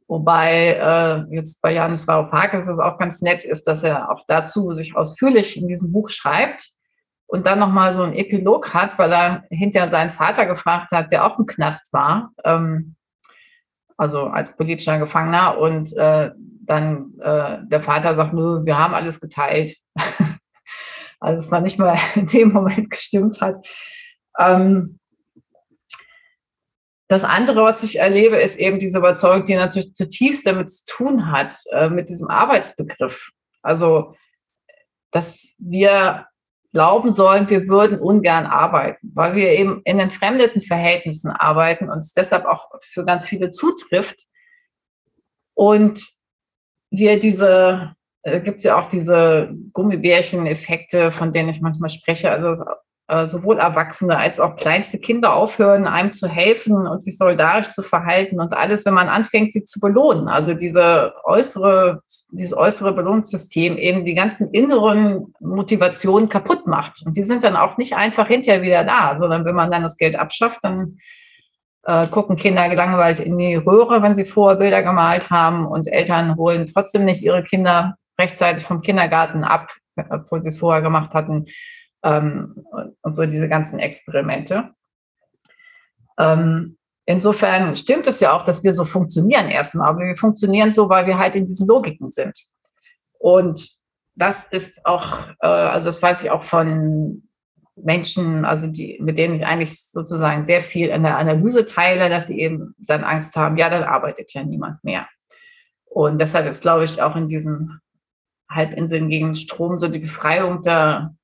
Wobei äh, jetzt bei Janis Varoufakis es auch ganz nett ist, dass er auch dazu sich ausführlich in diesem Buch schreibt und dann nochmal so einen Epilog hat, weil er hinterher seinen Vater gefragt hat, der auch im Knast war, ähm, also als politischer Gefangener. Und äh, dann äh, der Vater sagt, nö, wir haben alles geteilt. also es noch nicht mal in dem Moment gestimmt hat. Ähm, das andere, was ich erlebe, ist eben diese Überzeugung, die natürlich zutiefst damit zu tun hat, äh, mit diesem Arbeitsbegriff. Also, dass wir glauben sollen, wir würden ungern arbeiten, weil wir eben in entfremdeten Verhältnissen arbeiten und es deshalb auch für ganz viele zutrifft. Und wir diese, äh, gibt es ja auch diese Gummibärchen-Effekte, von denen ich manchmal spreche. Also sowohl Erwachsene als auch kleinste Kinder aufhören, einem zu helfen und sich solidarisch zu verhalten und alles, wenn man anfängt, sie zu belohnen. Also diese äußere, dieses äußere Belohnungssystem eben die ganzen inneren Motivationen kaputt macht. Und die sind dann auch nicht einfach hinterher wieder da, sondern wenn man dann das Geld abschafft, dann äh, gucken Kinder gelangweilt in die Röhre, wenn sie vorher Bilder gemalt haben und Eltern holen trotzdem nicht ihre Kinder rechtzeitig vom Kindergarten ab, obwohl sie es vorher gemacht hatten ähm, und so diese ganzen Experimente. Ähm, insofern stimmt es ja auch, dass wir so funktionieren erstmal, aber wir funktionieren so, weil wir halt in diesen Logiken sind. Und das ist auch, äh, also das weiß ich auch von Menschen, also die, mit denen ich eigentlich sozusagen sehr viel in der Analyse teile, dass sie eben dann Angst haben, ja, dann arbeitet ja niemand mehr. Und deshalb ist, glaube ich, auch in diesen Halbinseln gegen Strom so die Befreiung der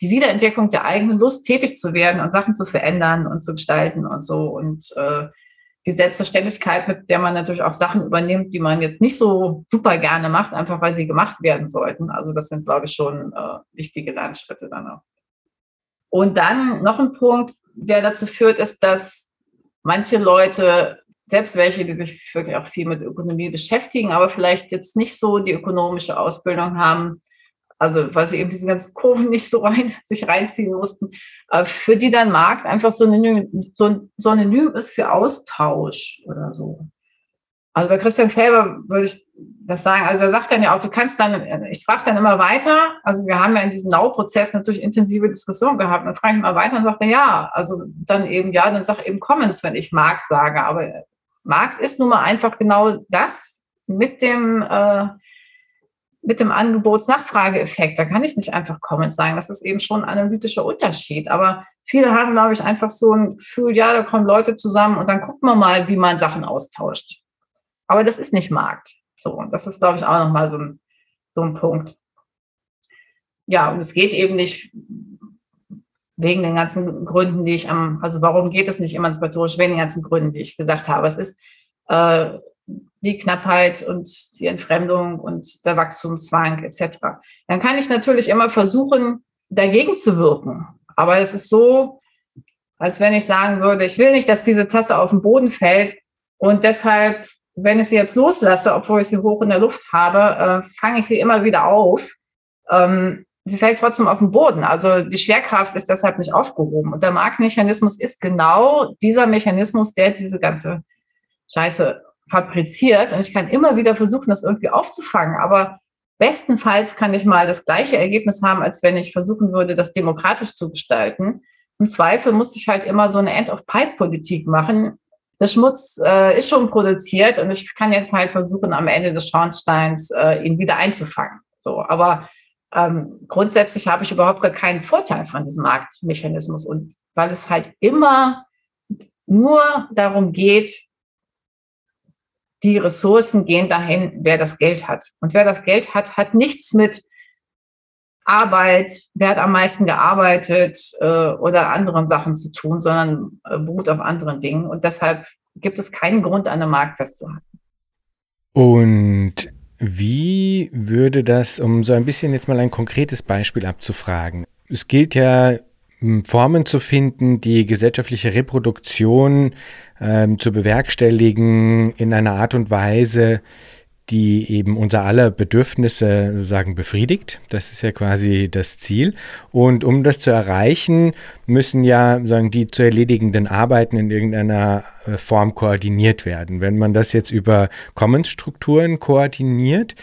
die Wiederentdeckung der eigenen Lust, tätig zu werden und Sachen zu verändern und zu gestalten und so. Und äh, die Selbstverständlichkeit, mit der man natürlich auch Sachen übernimmt, die man jetzt nicht so super gerne macht, einfach weil sie gemacht werden sollten. Also das sind, glaube ich, schon äh, wichtige Lernschritte dann auch. Und dann noch ein Punkt, der dazu führt, ist, dass manche Leute, selbst welche, die sich wirklich auch viel mit Ökonomie beschäftigen, aber vielleicht jetzt nicht so die ökonomische Ausbildung haben, also weil sie eben diese ganzen Kurven nicht so rein, sich reinziehen mussten, äh, für die dann Markt einfach synonym, so, synonym ist für Austausch oder so. Also bei Christian Felber würde ich das sagen. Also er sagt dann ja auch, du kannst dann, ich frage dann immer weiter. Also wir haben ja in diesem Now-Prozess natürlich intensive Diskussionen gehabt. Dann frage ich immer weiter und sagt er, ja, also dann eben, ja, dann sag eben Commons, wenn ich Markt sage. Aber Markt ist nun mal einfach genau das mit dem, äh, mit dem Angebots-Nachfrage-Effekt. Da kann ich nicht einfach Comments sagen. Das ist eben schon ein analytischer Unterschied. Aber viele haben, glaube ich, einfach so ein Gefühl, ja, da kommen Leute zusammen und dann gucken wir mal, wie man Sachen austauscht. Aber das ist nicht Markt. So, und das ist, glaube ich, auch nochmal so ein, so ein Punkt. Ja, und es geht eben nicht wegen den ganzen Gründen, die ich am, also warum geht es nicht emanzipatorisch, wegen den ganzen Gründen, die ich gesagt habe. Es ist äh, die Knappheit und die Entfremdung und der Wachstumszwang etc. Dann kann ich natürlich immer versuchen, dagegen zu wirken. Aber es ist so, als wenn ich sagen würde, ich will nicht, dass diese Tasse auf den Boden fällt und deshalb, wenn ich sie jetzt loslasse, obwohl ich sie hoch in der Luft habe, äh, fange ich sie immer wieder auf. Ähm, sie fällt trotzdem auf den Boden. Also die Schwerkraft ist deshalb nicht aufgehoben. Und der Marktmechanismus ist genau dieser Mechanismus, der diese ganze Scheiße fabriziert und ich kann immer wieder versuchen, das irgendwie aufzufangen. Aber bestenfalls kann ich mal das gleiche Ergebnis haben, als wenn ich versuchen würde, das demokratisch zu gestalten. Im Zweifel muss ich halt immer so eine End-of-Pipe-Politik machen. Der Schmutz äh, ist schon produziert und ich kann jetzt halt versuchen, am Ende des Schornsteins äh, ihn wieder einzufangen. So, aber ähm, grundsätzlich habe ich überhaupt gar keinen Vorteil von diesem Marktmechanismus und weil es halt immer nur darum geht, die Ressourcen gehen dahin, wer das Geld hat. Und wer das Geld hat, hat nichts mit Arbeit, wer hat am meisten gearbeitet äh, oder anderen Sachen zu tun, sondern äh, beruht auf anderen Dingen. Und deshalb gibt es keinen Grund, eine Markt festzuhalten. Und wie würde das, um so ein bisschen jetzt mal ein konkretes Beispiel abzufragen, es gilt ja Formen zu finden, die gesellschaftliche Reproduktion ähm, zu bewerkstelligen in einer Art und Weise, die eben unser aller Bedürfnisse sozusagen befriedigt. Das ist ja quasi das Ziel. Und um das zu erreichen, müssen ja sagen die zu erledigenden Arbeiten in irgendeiner äh, Form koordiniert werden. Wenn man das jetzt über Commons-Strukturen koordiniert,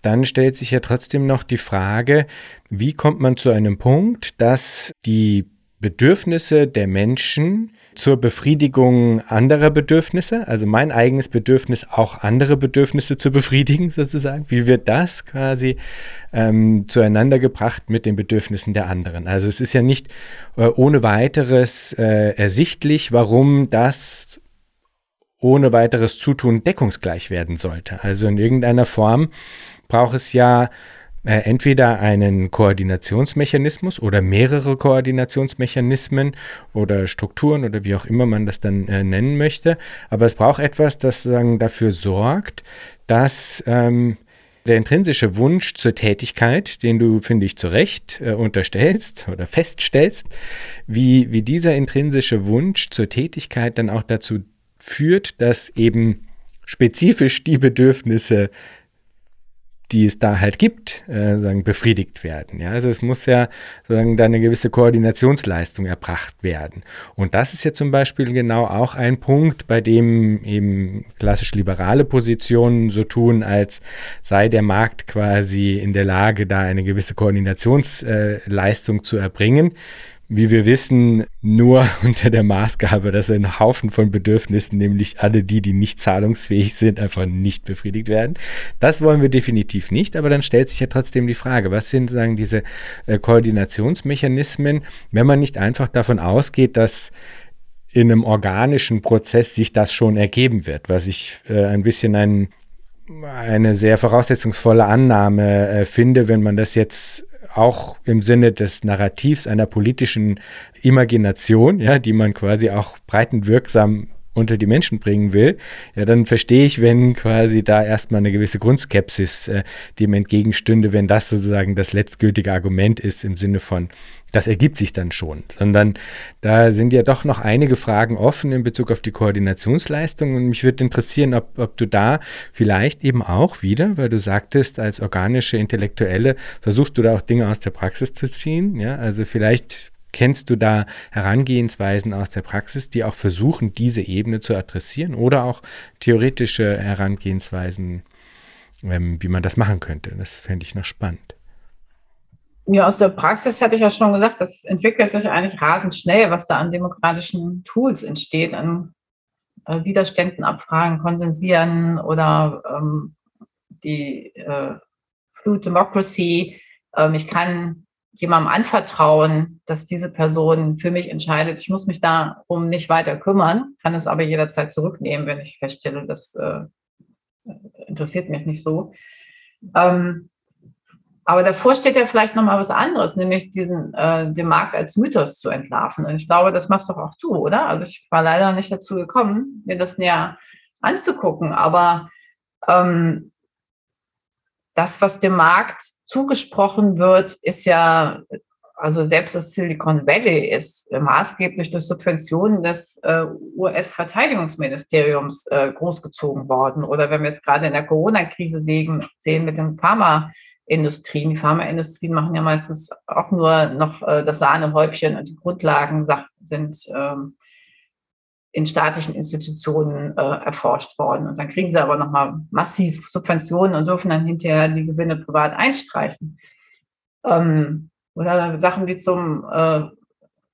dann stellt sich ja trotzdem noch die Frage, wie kommt man zu einem Punkt, dass die Bedürfnisse der Menschen zur Befriedigung anderer Bedürfnisse, also mein eigenes Bedürfnis, auch andere Bedürfnisse zu befriedigen, sozusagen. Wie wird das quasi ähm, zueinander gebracht mit den Bedürfnissen der anderen? Also es ist ja nicht äh, ohne weiteres äh, ersichtlich, warum das ohne weiteres Zutun deckungsgleich werden sollte. Also in irgendeiner Form braucht es ja äh, entweder einen Koordinationsmechanismus oder mehrere Koordinationsmechanismen oder Strukturen oder wie auch immer man das dann äh, nennen möchte. Aber es braucht etwas, das sagen, dafür sorgt, dass ähm, der intrinsische Wunsch zur Tätigkeit, den du, finde ich, zu Recht äh, unterstellst oder feststellst, wie, wie dieser intrinsische Wunsch zur Tätigkeit dann auch dazu führt, dass eben spezifisch die Bedürfnisse die es da halt gibt, äh, sagen, befriedigt werden. Ja? Also es muss ja sagen, da eine gewisse Koordinationsleistung erbracht werden. Und das ist ja zum Beispiel genau auch ein Punkt, bei dem eben klassisch liberale Positionen so tun, als sei der Markt quasi in der Lage, da eine gewisse Koordinationsleistung äh, zu erbringen wie wir wissen, nur unter der Maßgabe, dass ein Haufen von Bedürfnissen, nämlich alle die, die nicht zahlungsfähig sind, einfach nicht befriedigt werden. Das wollen wir definitiv nicht, aber dann stellt sich ja trotzdem die Frage, was sind sagen diese äh, Koordinationsmechanismen, wenn man nicht einfach davon ausgeht, dass in einem organischen Prozess sich das schon ergeben wird, was ich äh, ein bisschen ein, eine sehr voraussetzungsvolle Annahme äh, finde, wenn man das jetzt auch im Sinne des Narrativs einer politischen Imagination, ja, die man quasi auch breitenwirksam unter die Menschen bringen will, ja, dann verstehe ich, wenn quasi da erstmal eine gewisse Grundskepsis äh, dem entgegenstünde, wenn das sozusagen das letztgültige Argument ist im Sinne von, das ergibt sich dann schon, sondern da sind ja doch noch einige Fragen offen in Bezug auf die Koordinationsleistung und mich würde interessieren, ob, ob du da vielleicht eben auch wieder, weil du sagtest, als organische Intellektuelle versuchst du da auch Dinge aus der Praxis zu ziehen, ja, also vielleicht Kennst du da Herangehensweisen aus der Praxis, die auch versuchen, diese Ebene zu adressieren oder auch theoretische Herangehensweisen, ähm, wie man das machen könnte? Das fände ich noch spannend. Ja, aus der Praxis hatte ich ja schon gesagt, das entwickelt sich eigentlich rasend schnell, was da an demokratischen Tools entsteht, an äh, Widerständen abfragen, konsensieren oder ähm, die äh, Fluid Democracy. Ähm, ich kann jemandem anvertrauen, dass diese Person für mich entscheidet. Ich muss mich darum nicht weiter kümmern, kann es aber jederzeit zurücknehmen, wenn ich feststelle, das äh, interessiert mich nicht so. Ähm, aber davor steht ja vielleicht noch mal was anderes, nämlich diesen äh, den Markt als Mythos zu entlarven. Und ich glaube, das machst doch auch du, oder? Also ich war leider nicht dazu gekommen, mir das näher anzugucken. Aber ähm, das, was dem Markt zugesprochen wird, ist ja, also selbst das Silicon Valley ist maßgeblich durch Subventionen des äh, US-Verteidigungsministeriums äh, großgezogen worden. Oder wenn wir es gerade in der Corona-Krise sehen, sehen mit den Pharmaindustrien. Die Pharmaindustrien machen ja meistens auch nur noch äh, das Sahnehäubchen und die Grundlagen sind ähm, in staatlichen Institutionen äh, erforscht worden. Und dann kriegen sie aber nochmal massiv Subventionen und dürfen dann hinterher die Gewinne privat einstreichen. Ähm, oder Sachen wie zum, äh,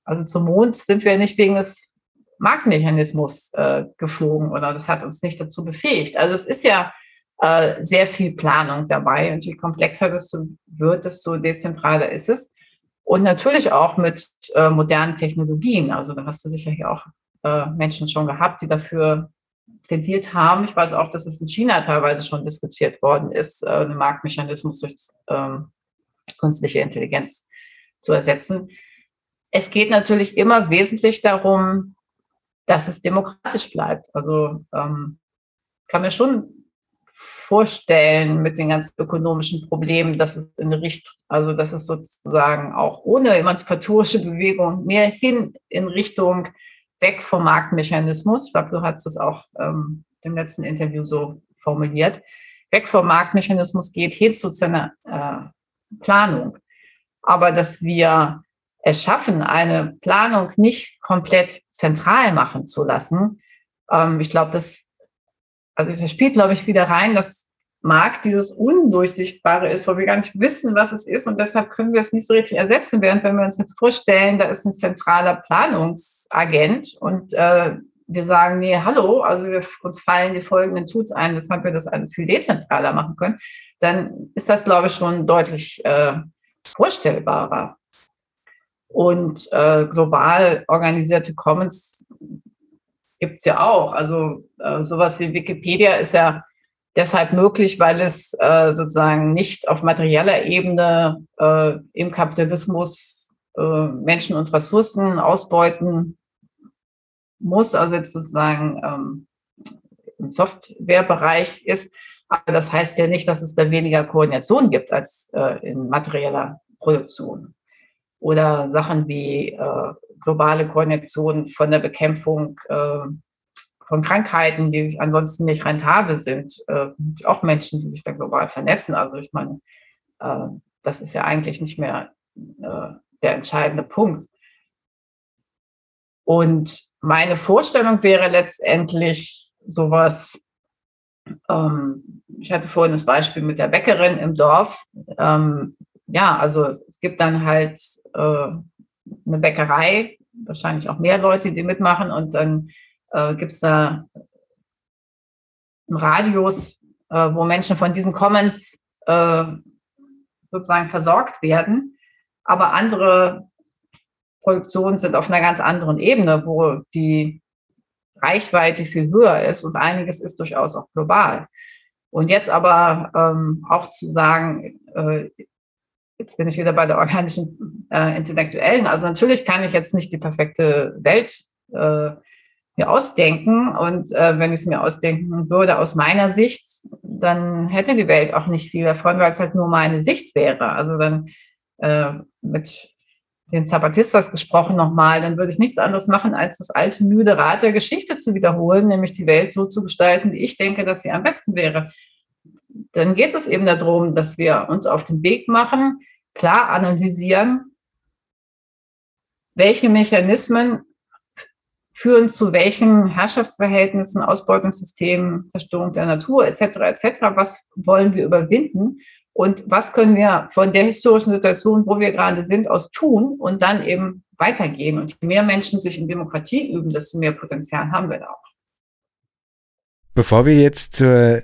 also zum Mond sind wir nicht wegen des Marktmechanismus äh, geflogen oder das hat uns nicht dazu befähigt. Also es ist ja äh, sehr viel Planung dabei und je komplexer das wird, desto dezentraler ist es. Und natürlich auch mit äh, modernen Technologien. Also da hast du sicher hier auch äh, Menschen schon gehabt, die dafür plädiert haben. Ich weiß auch, dass es in China teilweise schon diskutiert worden ist, äh, einen Marktmechanismus durch ähm, künstliche Intelligenz zu ersetzen. Es geht natürlich immer wesentlich darum, dass es demokratisch bleibt. Also ähm, kann mir schon vorstellen mit den ganzen ökonomischen Problemen, dass es in Richtung, also dass es sozusagen auch ohne emanzipatorische Bewegung mehr hin in Richtung weg vom Marktmechanismus. Ich glaube, du hast es auch ähm, im letzten Interview so formuliert. Weg vom Marktmechanismus geht hin zu seiner äh, Planung. Aber dass wir es schaffen, eine Planung nicht komplett zentral machen zu lassen, ähm, ich glaube, das, also das spielt, glaube ich, wieder rein, dass Markt dieses Undurchsichtbare ist, wo wir gar nicht wissen, was es ist und deshalb können wir es nicht so richtig ersetzen, während wenn wir uns jetzt vorstellen, da ist ein zentraler Planungsagent und äh, wir sagen, nee, hallo, also wir, uns fallen die folgenden Tools ein, weshalb wir das alles viel dezentraler machen können, dann ist das, glaube ich, schon deutlich äh, vorstellbarer. Und äh, global organisierte Commons gibt es ja auch. Also äh, sowas wie Wikipedia ist ja deshalb möglich, weil es äh, sozusagen nicht auf materieller Ebene äh, im Kapitalismus äh, Menschen und Ressourcen ausbeuten muss, also jetzt sozusagen ähm, im Softwarebereich ist, Aber das heißt ja nicht, dass es da weniger Koordination gibt als äh, in materieller Produktion. Oder Sachen wie äh, globale Koordination von der Bekämpfung äh, von Krankheiten, die sich ansonsten nicht rentabel sind. Äh, auch Menschen, die sich da global vernetzen. Also ich meine, äh, das ist ja eigentlich nicht mehr äh, der entscheidende Punkt. Und meine Vorstellung wäre letztendlich sowas, ähm, ich hatte vorhin das Beispiel mit der Bäckerin im Dorf. Ähm, ja, also es gibt dann halt äh, eine Bäckerei, wahrscheinlich auch mehr Leute, die mitmachen und dann äh, gibt es da einen Radius, äh, wo Menschen von diesen Commons äh, sozusagen versorgt werden. Aber andere Produktionen sind auf einer ganz anderen Ebene, wo die Reichweite viel höher ist und einiges ist durchaus auch global. Und jetzt aber ähm, auch zu sagen, äh, jetzt bin ich wieder bei der organischen äh, Intellektuellen. Also natürlich kann ich jetzt nicht die perfekte Welt äh, mir ausdenken. Und äh, wenn ich es mir ausdenken würde aus meiner Sicht, dann hätte die Welt auch nicht viel davon, weil es halt nur meine Sicht wäre. Also dann äh, mit den Zapatistas gesprochen nochmal, dann würde ich nichts anderes machen, als das alte müde Rad der Geschichte zu wiederholen, nämlich die Welt so zu gestalten, wie ich denke, dass sie am besten wäre. Dann geht es eben darum, dass wir uns auf den Weg machen, klar analysieren, welche Mechanismen führen zu welchen Herrschaftsverhältnissen, Ausbeutungssystemen, Zerstörung der Natur etc. etc. Was wollen wir überwinden und was können wir von der historischen Situation, wo wir gerade sind, aus tun und dann eben weitergehen. Und je mehr Menschen sich in Demokratie üben, desto mehr Potenzial haben wir da auch. Bevor wir jetzt zur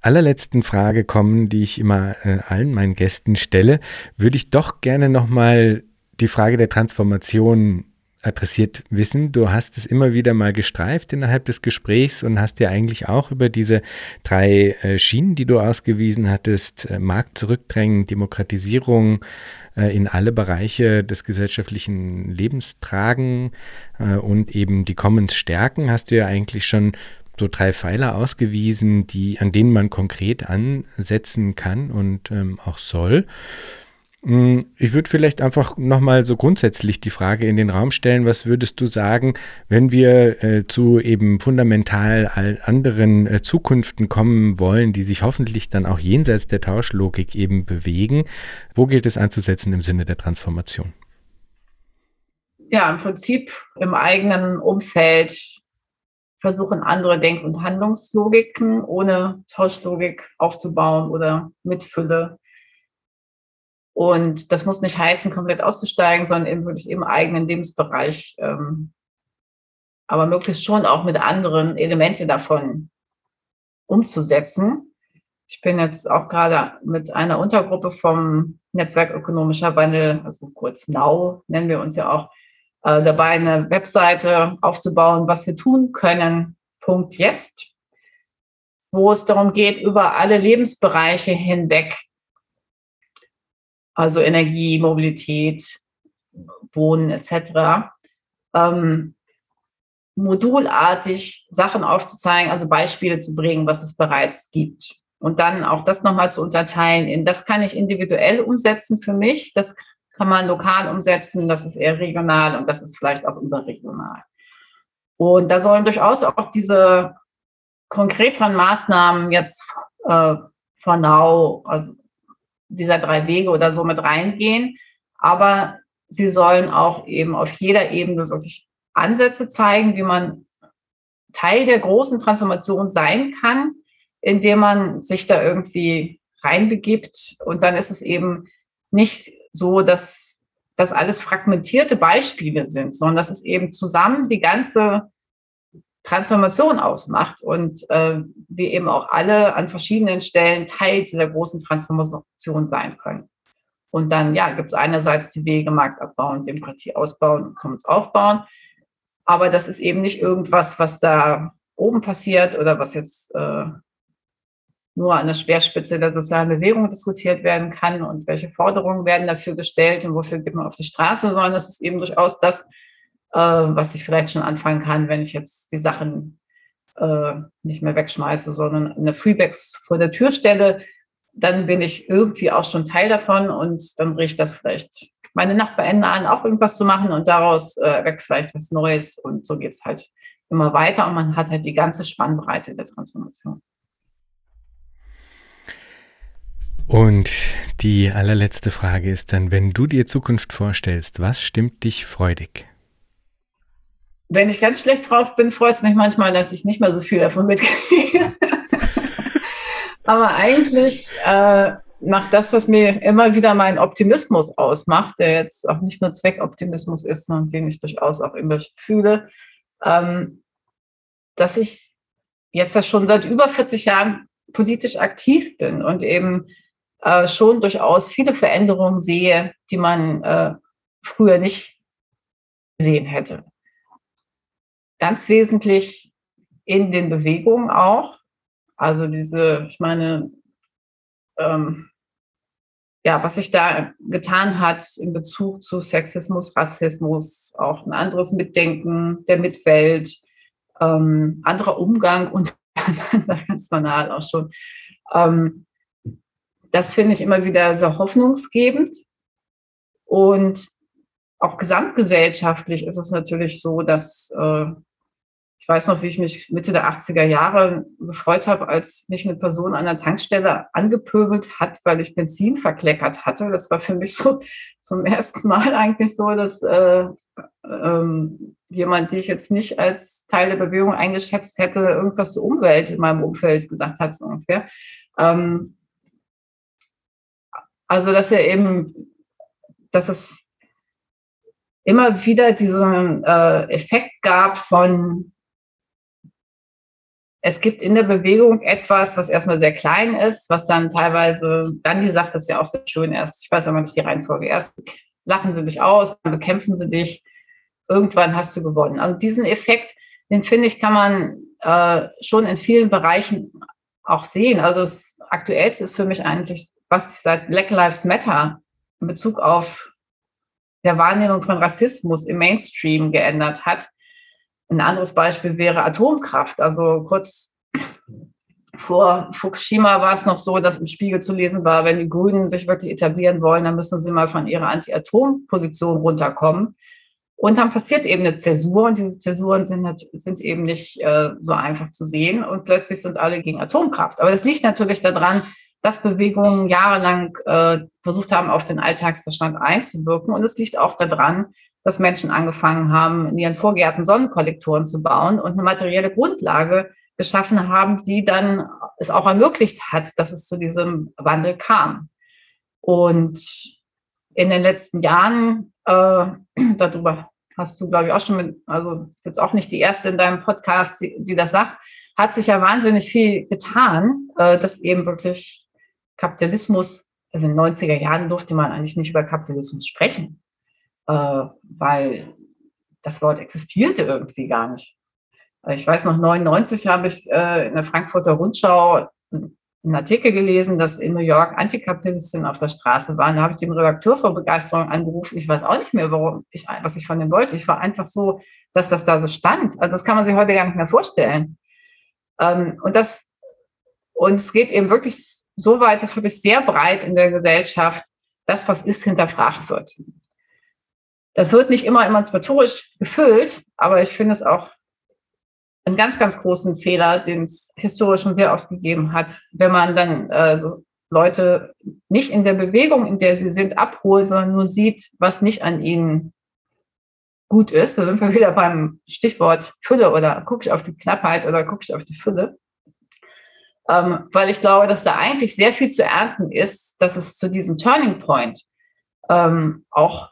allerletzten Frage kommen, die ich immer äh, allen meinen Gästen stelle, würde ich doch gerne nochmal die Frage der Transformation adressiert wissen. Du hast es immer wieder mal gestreift innerhalb des Gesprächs und hast dir eigentlich auch über diese drei äh, Schienen, die du ausgewiesen hattest, äh, Markt zurückdrängen, Demokratisierung äh, in alle Bereiche des gesellschaftlichen Lebens tragen und eben die Commons stärken, hast du ja eigentlich schon so drei Pfeiler ausgewiesen, die, an denen man konkret ansetzen kann und ähm, auch soll. Hm, ich würde vielleicht einfach nochmal so grundsätzlich die Frage in den Raum stellen, was würdest du sagen, wenn wir äh, zu eben fundamental anderen äh, Zukünften kommen wollen, die sich hoffentlich dann auch jenseits der Tauschlogik eben bewegen? Wo gilt es anzusetzen im Sinne der Transformation? Ja, im Prinzip im eigenen Umfeld versuchen, andere Denk- und Handlungslogiken ohne Tauschlogik aufzubauen oder mit Fülle und das muss nicht heißen, komplett auszusteigen, sondern eben wirklich im eigenen Lebensbereich, ähm, aber möglichst schon auch mit anderen Elemente davon umzusetzen. Ich bin jetzt auch gerade mit einer Untergruppe vom Netzwerk Ökonomischer Wandel, also kurz NOW nennen wir uns ja auch, äh, dabei eine Webseite aufzubauen, was wir tun können. Punkt jetzt, wo es darum geht, über alle Lebensbereiche hinweg also Energie, Mobilität, Wohnen etc., ähm, modulartig Sachen aufzuzeigen, also Beispiele zu bringen, was es bereits gibt. Und dann auch das nochmal zu unterteilen in, das kann ich individuell umsetzen für mich, das kann man lokal umsetzen, das ist eher regional und das ist vielleicht auch überregional. Und da sollen durchaus auch diese konkreteren Maßnahmen jetzt äh, von now, also dieser drei Wege oder so mit reingehen. Aber sie sollen auch eben auf jeder Ebene wirklich Ansätze zeigen, wie man Teil der großen Transformation sein kann, indem man sich da irgendwie reinbegibt. Und dann ist es eben nicht so, dass das alles fragmentierte Beispiele sind, sondern dass es eben zusammen die ganze Transformation ausmacht und äh, wir eben auch alle an verschiedenen Stellen Teil dieser großen Transformation sein können. Und dann, ja, gibt es einerseits die Wege Markt abbauen, Demokratie ausbauen und Commons aufbauen. Aber das ist eben nicht irgendwas, was da oben passiert oder was jetzt äh, nur an der Speerspitze der sozialen Bewegung diskutiert werden kann und welche Forderungen werden dafür gestellt und wofür geht man auf die Straße, sondern es ist eben durchaus das, äh, was ich vielleicht schon anfangen kann, wenn ich jetzt die Sachen äh, nicht mehr wegschmeiße, sondern eine Freebags vor der Tür stelle, dann bin ich irgendwie auch schon Teil davon und dann riecht das vielleicht meine Nachbarn an, auch irgendwas zu machen und daraus äh, wächst vielleicht was Neues und so geht es halt immer weiter und man hat halt die ganze Spannbreite der Transformation. Und die allerletzte Frage ist dann, wenn du dir Zukunft vorstellst, was stimmt dich freudig? Wenn ich ganz schlecht drauf bin, freut es mich manchmal, dass ich nicht mehr so viel davon mitkriege. Aber eigentlich äh, macht das, was mir immer wieder meinen Optimismus ausmacht, der jetzt auch nicht nur Zweckoptimismus ist, sondern den ich durchaus auch immer fühle, ähm, dass ich jetzt ja schon seit über 40 Jahren politisch aktiv bin und eben äh, schon durchaus viele Veränderungen sehe, die man äh, früher nicht gesehen hätte. Ganz wesentlich in den Bewegungen auch. Also diese, ich meine, ähm, ja, was sich da getan hat in Bezug zu Sexismus, Rassismus, auch ein anderes Mitdenken der Mitwelt, ähm, anderer Umgang untereinander ganz banal auch schon. Ähm, das finde ich immer wieder sehr hoffnungsgebend. Und auch gesamtgesellschaftlich ist es natürlich so, dass äh, ich weiß noch, wie ich mich Mitte der 80er Jahre gefreut habe, als mich eine Person an der Tankstelle angepöbelt hat, weil ich Benzin verkleckert hatte. Das war für mich so zum ersten Mal eigentlich so, dass äh, ähm, jemand, die ich jetzt nicht als Teil der Bewegung eingeschätzt hätte, irgendwas zur Umwelt in meinem Umfeld gesagt hat, so ungefähr. Ähm, also, dass er eben, dass es immer wieder diesen äh, Effekt gab von, es gibt in der Bewegung etwas, was erstmal sehr klein ist, was dann teilweise, Gandhi sagt das ja auch sehr schön erst, ich weiß aber nicht die Reihenfolge, erst lachen sie dich aus, dann bekämpfen sie dich, irgendwann hast du gewonnen. Also diesen Effekt, den finde ich, kann man äh, schon in vielen Bereichen auch sehen. Also das Aktuellste ist für mich eigentlich, was sich seit Black Lives Matter in Bezug auf der Wahrnehmung von Rassismus im Mainstream geändert hat. Ein anderes Beispiel wäre Atomkraft. Also kurz vor Fukushima war es noch so, dass im Spiegel zu lesen war, wenn die Grünen sich wirklich etablieren wollen, dann müssen sie mal von ihrer Anti-Atom-Position runterkommen. Und dann passiert eben eine Zäsur und diese Zäsuren sind, sind eben nicht äh, so einfach zu sehen und plötzlich sind alle gegen Atomkraft. Aber das liegt natürlich daran, dass Bewegungen jahrelang äh, versucht haben, auf den Alltagsverstand einzuwirken und es liegt auch daran, dass Menschen angefangen haben, in ihren Vorgärten Sonnenkollektoren zu bauen und eine materielle Grundlage geschaffen haben, die dann es auch ermöglicht hat, dass es zu diesem Wandel kam. Und in den letzten Jahren, äh, darüber hast du, glaube ich, auch schon mit, also ist jetzt auch nicht die erste in deinem Podcast, die, die das sagt, hat sich ja wahnsinnig viel getan, äh, dass eben wirklich Kapitalismus, also in den 90er Jahren durfte man eigentlich nicht über Kapitalismus sprechen, äh, weil das Wort existierte irgendwie gar nicht. Ich weiß noch, 99 habe ich äh, in der Frankfurter Rundschau einen Artikel gelesen, dass in New York Antikapitalistinnen auf der Straße waren. Da habe ich den Redakteur vor Begeisterung angerufen. Ich weiß auch nicht mehr, warum ich, was ich von dem wollte. Ich war einfach so, dass das da so stand. Also das kann man sich heute gar nicht mehr vorstellen. Ähm, und das, und es geht eben wirklich so weit, dass wirklich sehr breit in der Gesellschaft das, was ist, hinterfragt wird. Das wird nicht immer emanzipatorisch gefüllt, aber ich finde es auch einen ganz, ganz großen Fehler, den es historisch schon sehr oft gegeben hat, wenn man dann äh, Leute nicht in der Bewegung, in der sie sind, abholt, sondern nur sieht, was nicht an ihnen gut ist. Da sind wir wieder beim Stichwort Fülle oder gucke ich auf die Knappheit oder gucke ich auf die Fülle. Ähm, weil ich glaube, dass da eigentlich sehr viel zu ernten ist, dass es zu diesem Turning Point ähm, auch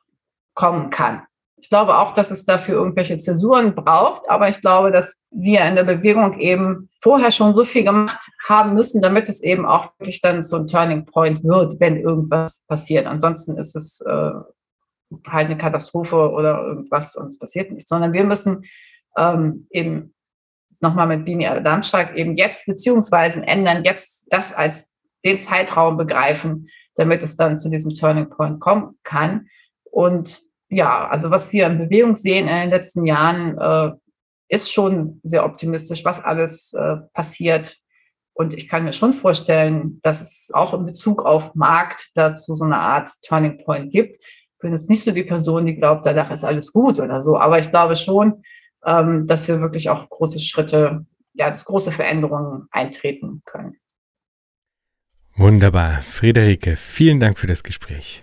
kommen kann. Ich glaube auch, dass es dafür irgendwelche Zäsuren braucht, aber ich glaube, dass wir in der Bewegung eben vorher schon so viel gemacht haben müssen, damit es eben auch wirklich dann so ein Turning Point wird, wenn irgendwas passiert. Ansonsten ist es äh, halt eine Katastrophe oder irgendwas und es passiert nichts, sondern wir müssen ähm, eben nochmal mit Bini Darmstadt eben jetzt beziehungsweise ändern, jetzt das als den Zeitraum begreifen, damit es dann zu diesem Turning Point kommen kann. Und ja, also was wir in Bewegung sehen in den letzten Jahren, äh, ist schon sehr optimistisch, was alles äh, passiert. Und ich kann mir schon vorstellen, dass es auch in Bezug auf Markt dazu so eine Art Turning Point gibt. Ich bin jetzt nicht so die Person, die glaubt, danach ist alles gut oder so. Aber ich glaube schon, ähm, dass wir wirklich auch große Schritte, ja, dass große Veränderungen eintreten können. Wunderbar. Friederike, vielen Dank für das Gespräch.